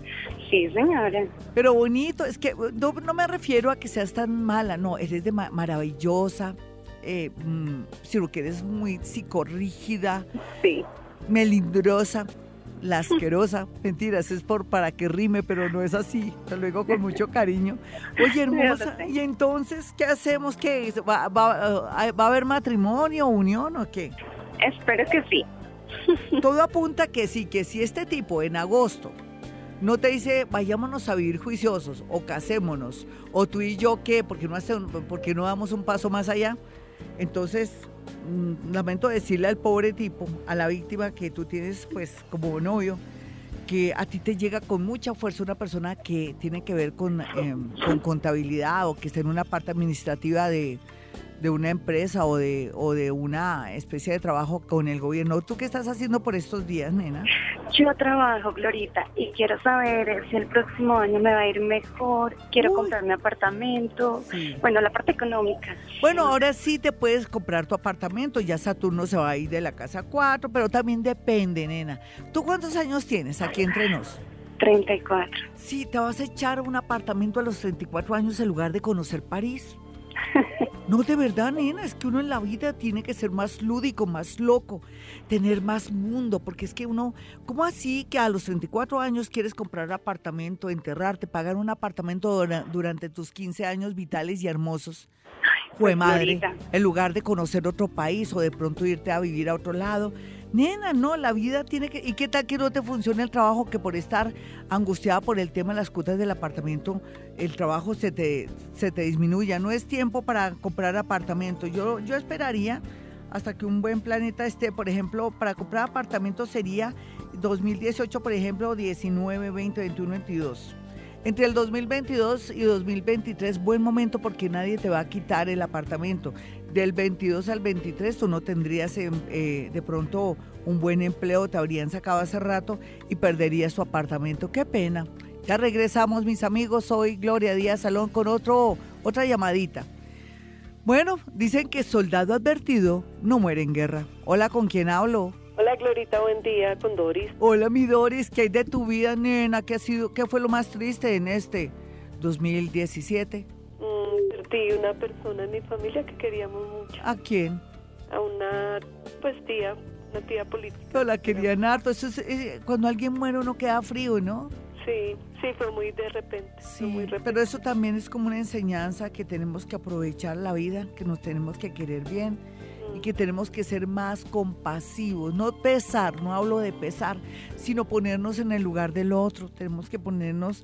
Sí, señora. Pero bonito. Es que no, me refiero a que seas tan mala. No, eres de maravillosa. Eh, mm, sino que eres muy psicorrígida. Sí. Melindrosa. La asquerosa. Mentiras, es por para que rime, pero no es así. Te luego con mucho cariño. Oye, hermosa, ¿y entonces qué hacemos? ¿Qué? ¿Va, va, va a haber matrimonio, unión o qué? Espero que sí. Todo apunta que sí, que si este tipo en agosto no te dice vayámonos a vivir juiciosos o casémonos o tú y yo qué, porque no, hace, porque no damos un paso más allá, entonces lamento decirle al pobre tipo, a la víctima que tú tienes pues como novio, que a ti te llega con mucha fuerza una persona que tiene que ver con, em, con contabilidad o que está en una parte administrativa de, de una empresa o de, o de una especie de trabajo con el gobierno. ¿Tú qué estás haciendo por estos días, nena? Yo trabajo, Glorita, y quiero saber si el próximo año me va a ir mejor. Quiero comprar mi apartamento. Bueno, la parte económica. Bueno, ahora sí te puedes comprar tu apartamento. Ya Saturno se va a ir de la casa 4, pero también depende, nena. ¿Tú cuántos años tienes aquí entre nos? 34. Sí, te vas a echar un apartamento a los 34 años en lugar de conocer París. No, de verdad, nena, es que uno en la vida tiene que ser más lúdico, más loco, tener más mundo, porque es que uno, ¿cómo así que a los 34 años quieres comprar apartamento, enterrarte, pagar un apartamento durante tus 15 años vitales y hermosos? Fue madre, en lugar de conocer otro país o de pronto irte a vivir a otro lado. Nena, no, la vida tiene que... ¿Y qué tal que no te funcione el trabajo? Que por estar angustiada por el tema de las cuotas del apartamento, el trabajo se te, se te disminuya. No es tiempo para comprar apartamento. Yo, yo esperaría hasta que un buen planeta esté, por ejemplo, para comprar apartamento sería 2018, por ejemplo, 19, 20, 21, 22. Entre el 2022 y 2023, buen momento porque nadie te va a quitar el apartamento. Del 22 al 23 tú no tendrías em, eh, de pronto un buen empleo, te habrían sacado hace rato y perderías tu apartamento. Qué pena. Ya regresamos, mis amigos. Soy Gloria Díaz Salón con otro, otra llamadita. Bueno, dicen que soldado advertido no muere en guerra. Hola, ¿con quién hablo? Hola Glorita, buen día con Doris. Hola mi Doris, ¿qué hay de tu vida, nena? ¿Qué, ha sido, qué fue lo más triste en este 2017? Mm, perdí una persona en mi familia que queríamos mucho. ¿A quién? A una, pues tía, una tía política. Pero la querían harto. Eso es, cuando alguien muere uno queda frío, ¿no? Sí, sí, fue muy de repente. Sí, muy pero eso también es como una enseñanza que tenemos que aprovechar la vida, que nos tenemos que querer bien y que tenemos que ser más compasivos, no pesar, no hablo de pesar, sino ponernos en el lugar del otro, tenemos que ponernos,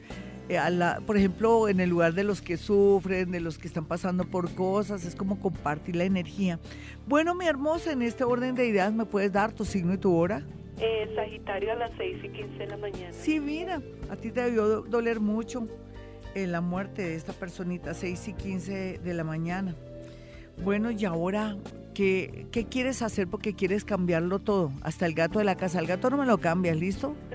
a la, por ejemplo, en el lugar de los que sufren, de los que están pasando por cosas, es como compartir la energía. Bueno, mi hermosa, en este orden de ideas, ¿me puedes dar tu signo y tu hora? Eh, Sagitario a las 6 y 15 de la mañana. Sí, mira, a ti te debió doler mucho en eh, la muerte de esta personita, 6 y 15 de la mañana. Bueno, y ahora ¿Qué, quieres hacer porque quieres cambiarlo todo? Hasta el gato de la casa. El gato no me lo cambias, ¿listo?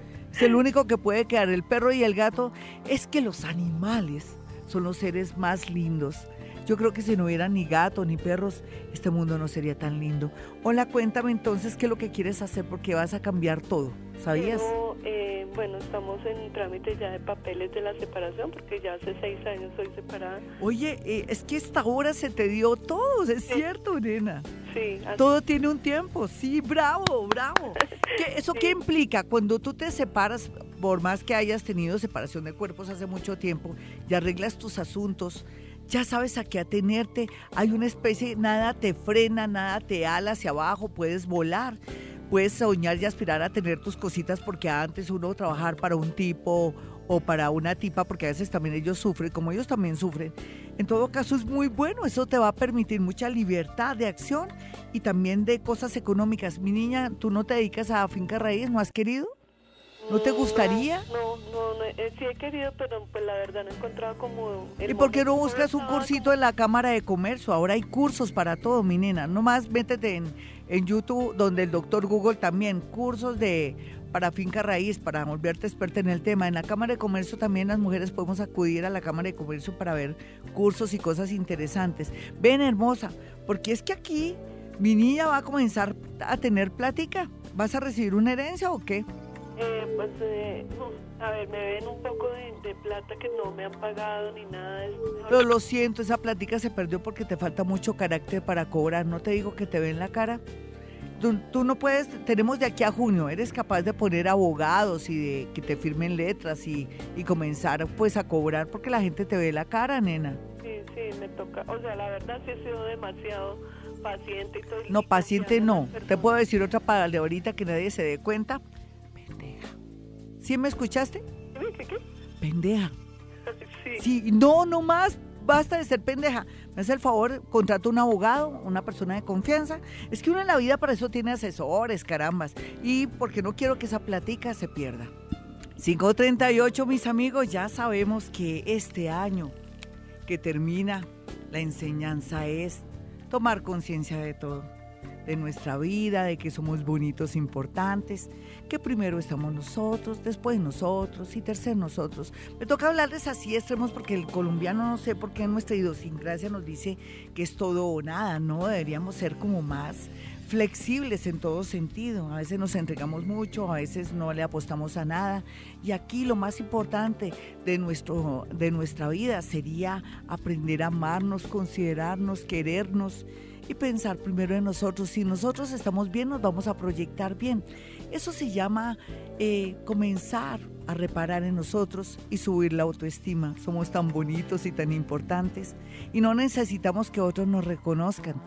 El único que puede quedar. El perro y el gato. Es que los animales son los seres más lindos. Yo creo que si no hubiera ni gato ni perros, este mundo no sería tan lindo. Hola, cuéntame entonces qué es lo que quieres hacer porque vas a cambiar todo. ¿Sabías? Eh, bueno, estamos en trámite ya de papeles de la separación porque ya hace seis años soy separada. Oye, eh, es que esta hora se te dio todo, es cierto, nena. Sí. Todo tiene un tiempo, sí, bravo, bravo. ¿Eso qué implica? Cuando tú te separas, por más que hayas tenido separación de cuerpos hace mucho tiempo, y arreglas tus asuntos, ya sabes a qué atenerte, hay una especie, nada te frena, nada te ala hacia abajo, puedes volar puedes soñar y aspirar a tener tus cositas porque antes uno trabajar para un tipo o para una tipa, porque a veces también ellos sufren, como ellos también sufren. En todo caso es muy bueno, eso te va a permitir mucha libertad de acción y también de cosas económicas. Mi niña, ¿tú no te dedicas a finca raíz? ¿No has querido? ¿No te gustaría? No, no, no, eh, sí he querido, pero pues la verdad no he encontrado como... ¿Y por qué no buscas un cursito en la Cámara de Comercio? Ahora hay cursos para todo, mi nena. Nomás métete en en YouTube, donde el doctor Google también, cursos de para finca raíz, para volverte experta en el tema. En la Cámara de Comercio también las mujeres podemos acudir a la Cámara de Comercio para ver cursos y cosas interesantes. Ven, hermosa, porque es que aquí mi niña va a comenzar a tener plática. ¿Vas a recibir una herencia o qué? Eh, pues, eh, a ver, me ven un poco de, plata que no me han pagado ni nada. De. Pero lo siento, esa plática se perdió porque te falta mucho carácter para cobrar. No te digo que te ven la cara. Tú, no puedes, tenemos de aquí a junio, eres capaz de poner abogados y de que te firmen letras y, y comenzar pues a cobrar porque la gente te ve la cara, nena. Sí, sí, me toca, o sea, la verdad sí he sido demasiado paciente y todo. No, paciente no. Te puedo decir otra palabra de ahorita que nadie se dé cuenta. Pendeja. ¿Sí me escuchaste? Pendeja. Sí. sí. No, no más. Basta de ser pendeja. Me hace el favor, contrata un abogado, una persona de confianza. Es que uno en la vida para eso tiene asesores, carambas. Y porque no quiero que esa platica se pierda. 538, mis amigos, ya sabemos que este año que termina la enseñanza es tomar conciencia de todo, de nuestra vida, de que somos bonitos, importantes, que primero estamos nosotros, después nosotros y tercero nosotros. Me toca hablarles así extremos porque el colombiano no sé por qué nuestra idiosincrasia nos dice que es todo o nada, no, deberíamos ser como más flexibles en todo sentido. A veces nos entregamos mucho, a veces no le apostamos a nada. Y aquí lo más importante de, nuestro, de nuestra vida sería aprender a amarnos, considerarnos, querernos y pensar primero en nosotros. Si nosotros estamos bien, nos vamos a proyectar bien. Eso se llama eh, comenzar a reparar en nosotros y subir la autoestima. Somos tan bonitos y tan importantes y no necesitamos que otros nos reconozcan.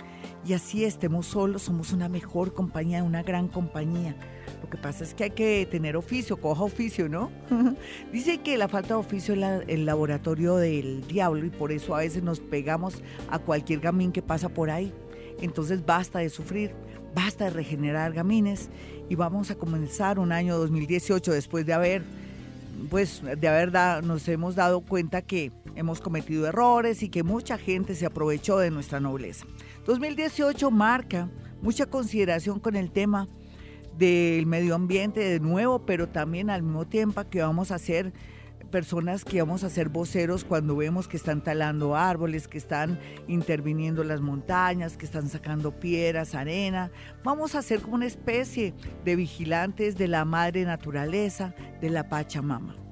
Y así estemos solos, somos una mejor compañía, una gran compañía. Lo que pasa es que hay que tener oficio, coja oficio, ¿no? Dice que la falta de oficio es el laboratorio del diablo y por eso a veces nos pegamos a cualquier gamín que pasa por ahí. Entonces basta de sufrir, basta de regenerar gamines y vamos a comenzar un año 2018 después de haber pues de haber nos hemos dado cuenta que hemos cometido errores y que mucha gente se aprovechó de nuestra nobleza. 2018 marca mucha consideración con el tema del medio ambiente de nuevo, pero también al mismo tiempo que vamos a hacer personas que vamos a ser voceros cuando vemos que están talando árboles, que están interviniendo las montañas, que están sacando piedras, arena. Vamos a ser como una especie de vigilantes de la madre naturaleza, de la Pachamama.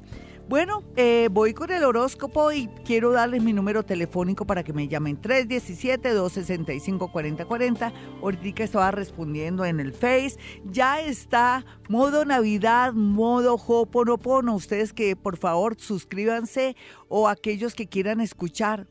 Bueno, eh, voy con el horóscopo y quiero darles mi número telefónico para que me llamen 317-265-4040. Ahorita estaba respondiendo en el Face. Ya está modo Navidad, modo Hoponopono. Ustedes que por favor suscríbanse o aquellos que quieran escuchar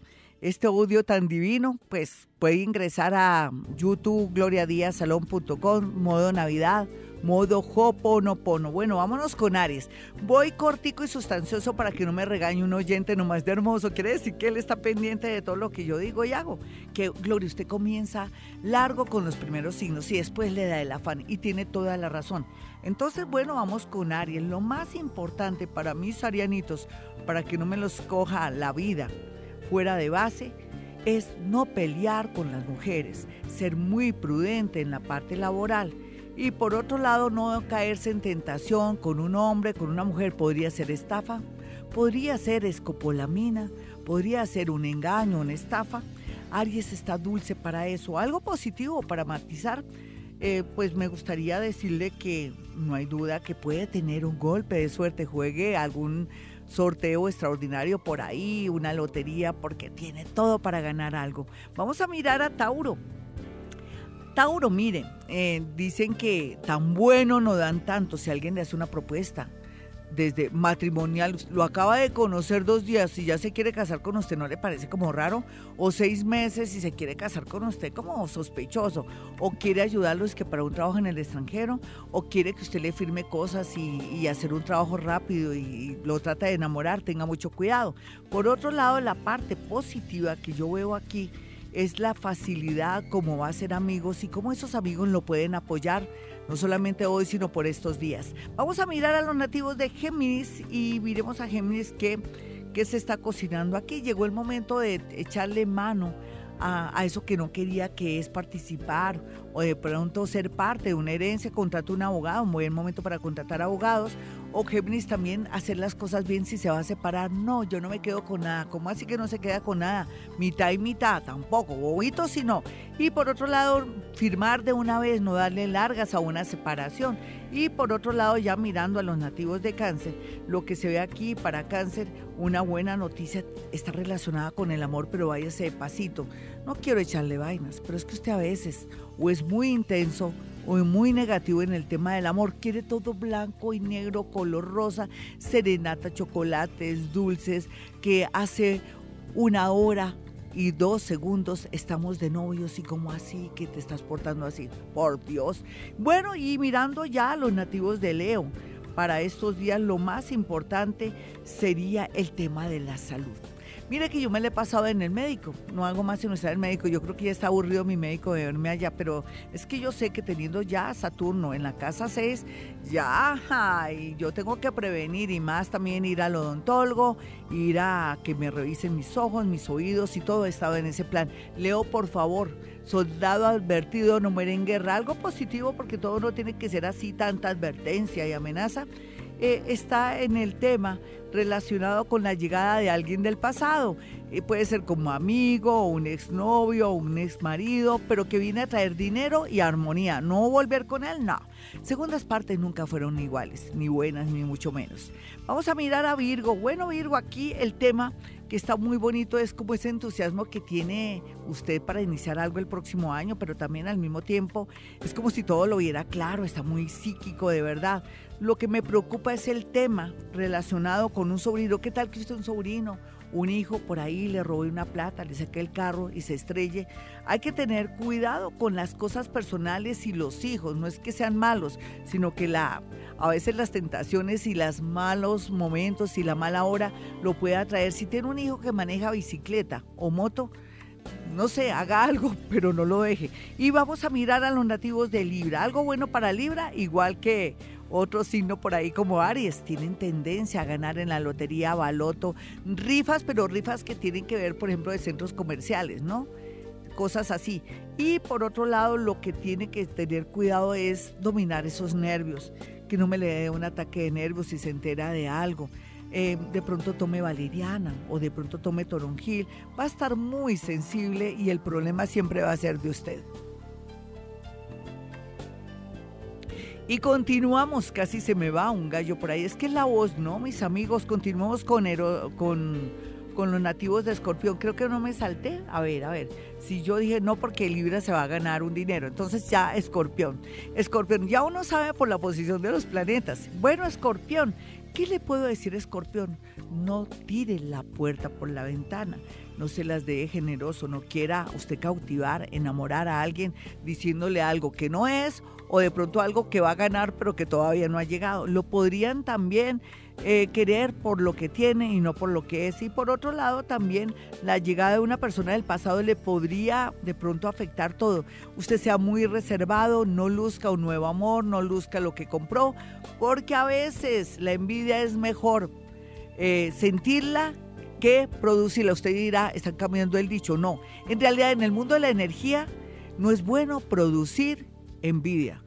este audio tan divino, pues puede ingresar a YouTube, gloriadiasalón.com, modo Navidad modo Hoponopono. Bueno, vámonos con Aries. Voy cortico y sustancioso para que no me regañe un oyente nomás de hermoso. Quiere decir que él está pendiente de todo lo que yo digo y hago. Que, Gloria, usted comienza largo con los primeros signos y después le da el afán y tiene toda la razón. Entonces, bueno, vamos con Aries. Lo más importante para mis arianitos, para que no me los coja la vida fuera de base, es no pelear con las mujeres, ser muy prudente en la parte laboral y por otro lado, no caerse en tentación con un hombre, con una mujer, podría ser estafa, podría ser escopolamina, podría ser un engaño, una estafa. Aries está dulce para eso. Algo positivo para matizar, eh, pues me gustaría decirle que no hay duda que puede tener un golpe de suerte, juegue algún sorteo extraordinario por ahí, una lotería, porque tiene todo para ganar algo. Vamos a mirar a Tauro. Tauro, miren, eh, dicen que tan bueno no dan tanto si alguien le hace una propuesta desde matrimonial, lo acaba de conocer dos días y ya se quiere casar con usted, ¿no le parece como raro? O seis meses y se quiere casar con usted como sospechoso, o quiere ayudarlo es que para un trabajo en el extranjero, o quiere que usted le firme cosas y, hacer un trabajo rápido y lo trata de enamorar, tenga mucho cuidado. Por otro lado, la parte positiva que yo veo aquí es la facilidad como va a ser amigos y cómo esos amigos lo pueden apoyar, no solamente hoy, sino por estos días. Vamos a mirar a los nativos de Géminis y miremos a Géminis que, se está cocinando aquí. Llegó el momento de echarle mano a, eso que no quería, que es participar o de pronto ser parte de una herencia, contratar un abogado, un buen momento para contratar abogados, o Géminis también hacer las cosas bien si se va a separar. No, yo no me quedo con nada. ¿Cómo así que no se queda con nada? Mitad y mitad, tampoco, bobito sino. Y por otro lado, firmar de una vez, no darle largas a una separación. Y por otro lado, ya mirando a los nativos de cáncer, lo que se ve aquí para cáncer, una buena noticia está relacionada con el amor, pero váyase de pasito. No quiero echarle vainas, pero es que usted a veces o es muy intenso muy negativo en el tema del amor. Quiere todo blanco y negro, color rosa, serenata, chocolates, dulces, que hace una hora y dos segundos estamos de novios y como así que te estás portando así, por Dios. Bueno, y mirando ya a los nativos de Leo, para estos días lo más importante sería el tema de la salud. Mire que yo me le he pasado en el médico, no hago más sino estar en el médico. Yo creo que ya está aburrido mi médico de verme allá, pero es que yo sé que teniendo ya Saturno en la casa 6, ya, y yo tengo que prevenir y más también ir al odontólogo, ir a que me revisen mis ojos, mis oídos y todo he estado en ese plan. Leo, por favor, soldado advertido, no muere en guerra. Algo positivo porque todo no tiene que ser así, tanta advertencia y amenaza. Eh, está en el tema relacionado con la llegada de alguien del pasado. Eh, puede ser como amigo, un exnovio, un exmarido, pero que viene a traer dinero y armonía. No volver con él, no. Segundas partes nunca fueron iguales, ni buenas, ni mucho menos. Vamos a mirar a Virgo. Bueno, Virgo, aquí el tema que está muy bonito es como ese entusiasmo que tiene usted para iniciar algo el próximo año, pero también al mismo tiempo es como si todo lo viera claro, está muy psíquico de verdad. Lo que me preocupa es el tema relacionado con un sobrino. ¿Qué tal que usted un sobrino? un hijo por ahí le robe una plata, le saque el carro y se estrelle. Hay que tener cuidado con las cosas personales y los hijos. No es que sean malos, sino que la, a veces las tentaciones y los malos momentos y la mala hora lo puede atraer. Si tiene un hijo que maneja bicicleta o moto, no sé, haga algo, pero no lo deje. Y vamos a mirar a los nativos de Libra. Algo bueno para Libra, igual que otro signo por ahí como Aries, tienen tendencia a ganar en la lotería, baloto, rifas, pero rifas que tienen que ver, por ejemplo, de centros comerciales, ¿no? Cosas así. Y por otro lado, lo que tiene que tener cuidado es dominar esos nervios, que no me le dé un ataque de nervios si se entera de algo. Eh, de pronto tome valeriana o de pronto tome toronjil, va a estar muy sensible y el problema siempre va a ser de usted. Y continuamos, casi se me va un gallo por ahí. Es que es la voz, ¿no? Mis amigos, continuamos con, con, con los nativos de Escorpión. Creo que no me salté. A ver, a ver. Si yo dije no porque Libra se va a ganar un dinero, entonces ya Escorpión. Escorpión, ya uno sabe por la posición de los planetas. Bueno, Escorpión, ¿qué le puedo decir Escorpión? No tire la puerta por la ventana no se las deje generoso, no quiera usted cautivar, enamorar a alguien diciéndole algo que no es o de pronto algo que va a ganar pero que todavía no ha llegado. Lo podrían también eh, querer por lo que tiene y no por lo que es. Y por otro lado también la llegada de una persona del pasado le podría de pronto afectar todo. Usted sea muy reservado, no luzca un nuevo amor, no luzca lo que compró, porque a veces la envidia es mejor eh, sentirla que producirla. Usted dirá, están cambiando el dicho. No, en realidad en el mundo de la energía no es bueno producir envidia.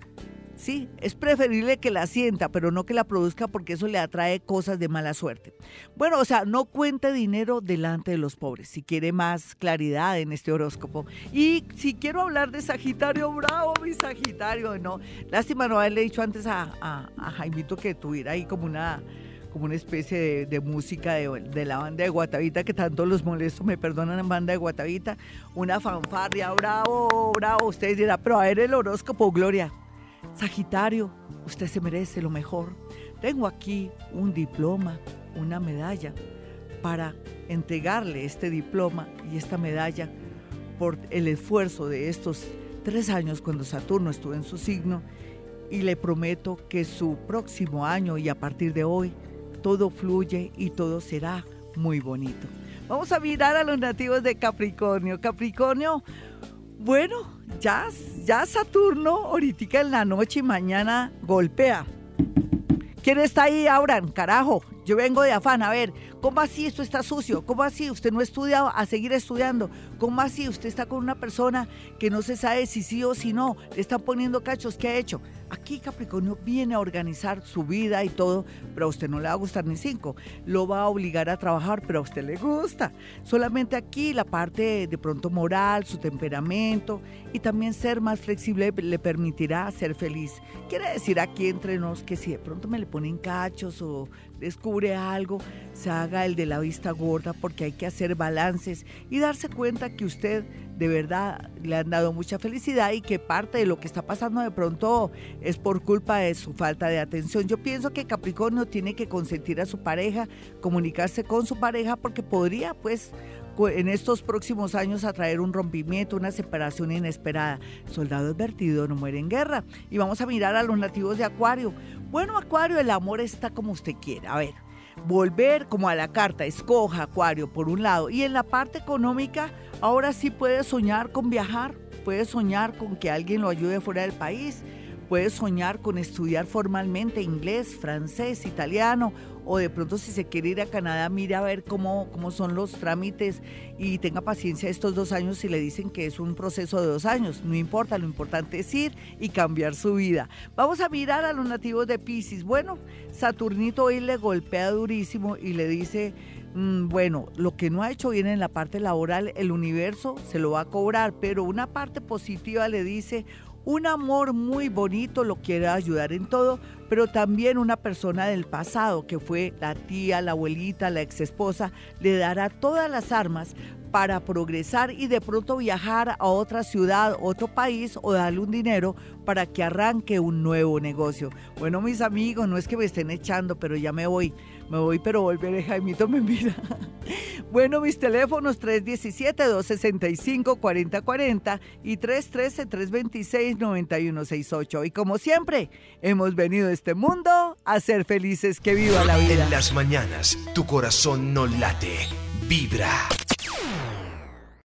Sí, es preferible que la sienta, pero no que la produzca porque eso le atrae cosas de mala suerte. Bueno, o sea, no cuente dinero delante de los pobres, si quiere más claridad en este horóscopo. Y si quiero hablar de Sagitario, bravo, mi Sagitario, no. Lástima no haberle dicho antes a, a, Jaimito que tuviera ahí como una como una especie de, música de, de, la banda de Guatavita, que tanto los molesto, me perdonan banda de Guatavita, una fanfarria, bravo, bravo, ustedes dirán, pero a ver el horóscopo, Gloria. Sagitario, usted se merece lo mejor. Tengo aquí un diploma, una medalla, para entregarle este diploma y esta medalla por el esfuerzo de estos tres años cuando Saturno estuvo en su signo y le prometo que su próximo año y a partir de hoy todo fluye y todo será muy bonito. Vamos a mirar a los nativos de Capricornio. Capricornio, bueno, ya, ya Saturno ahorita en la noche y mañana golpea. ¿Quién está ahí, Auran? Carajo, yo vengo de afán. A ver, ¿Cómo así esto está sucio? ¿Cómo así usted no ha estudiado? A seguir estudiando. ¿Cómo así usted está con una persona que no se sabe si sí o si no? Le están poniendo cachos. ¿Qué ha hecho? Aquí Capricornio viene a organizar su vida y todo, pero a usted no le va a gustar ni cinco. Lo va a obligar a trabajar, pero a usted le gusta. Solamente aquí la parte de pronto moral, su temperamento y también ser más flexible le permitirá ser feliz. Quiere decir aquí entre nos que si de pronto me le ponen cachos o descubre algo, se haga el de la vista gorda porque hay que hacer balances y darse cuenta que usted de verdad le han dado mucha felicidad y que parte de lo que está pasando de pronto es por culpa de su falta de atención. Yo pienso que Capricornio tiene que consentir a su pareja, comunicarse con su pareja porque podría pues en estos próximos años atraer un rompimiento, una separación inesperada. Soldado advertido no muere en guerra. Y vamos a mirar a los nativos de Acuario. Bueno, Acuario, el amor está como usted quiera. A ver, volver como a la carta, escoja Acuario por un lado. Y en la parte económica, ahora sí puede soñar con viajar, puede soñar con que alguien lo ayude fuera del país, puede soñar con estudiar formalmente inglés, francés, italiano o de pronto si se quiere ir a Canadá, mire a ver cómo, cómo son los trámites y tenga paciencia estos dos años si le dicen que es un proceso de dos años. No importa, lo importante es ir y cambiar su vida. Vamos a mirar a los nativos de Pisces. Bueno, Saturnito hoy le golpea durísimo y le dice... Mm, bueno, lo que no ha hecho bien en la parte laboral, el universo se lo va a cobrar, pero una parte positiva le dice, un amor muy bonito lo quiere ayudar en todo, pero también una persona del pasado, que fue la tía, la abuelita, la ex esposa, le dará todas las armas para progresar y de pronto viajar a otra ciudad, otro país o darle un dinero para que arranque un nuevo negocio. Bueno, mis amigos, no es que me estén echando, pero ya me voy. Me voy, pero volveré, Jaimito me mira. Bueno, mis teléfonos 317-265-4040 y 313-326-9168. Y como siempre, hemos venido a este mundo a ser felices. Que viva la vida. En las mañanas, tu corazón no late, vibra.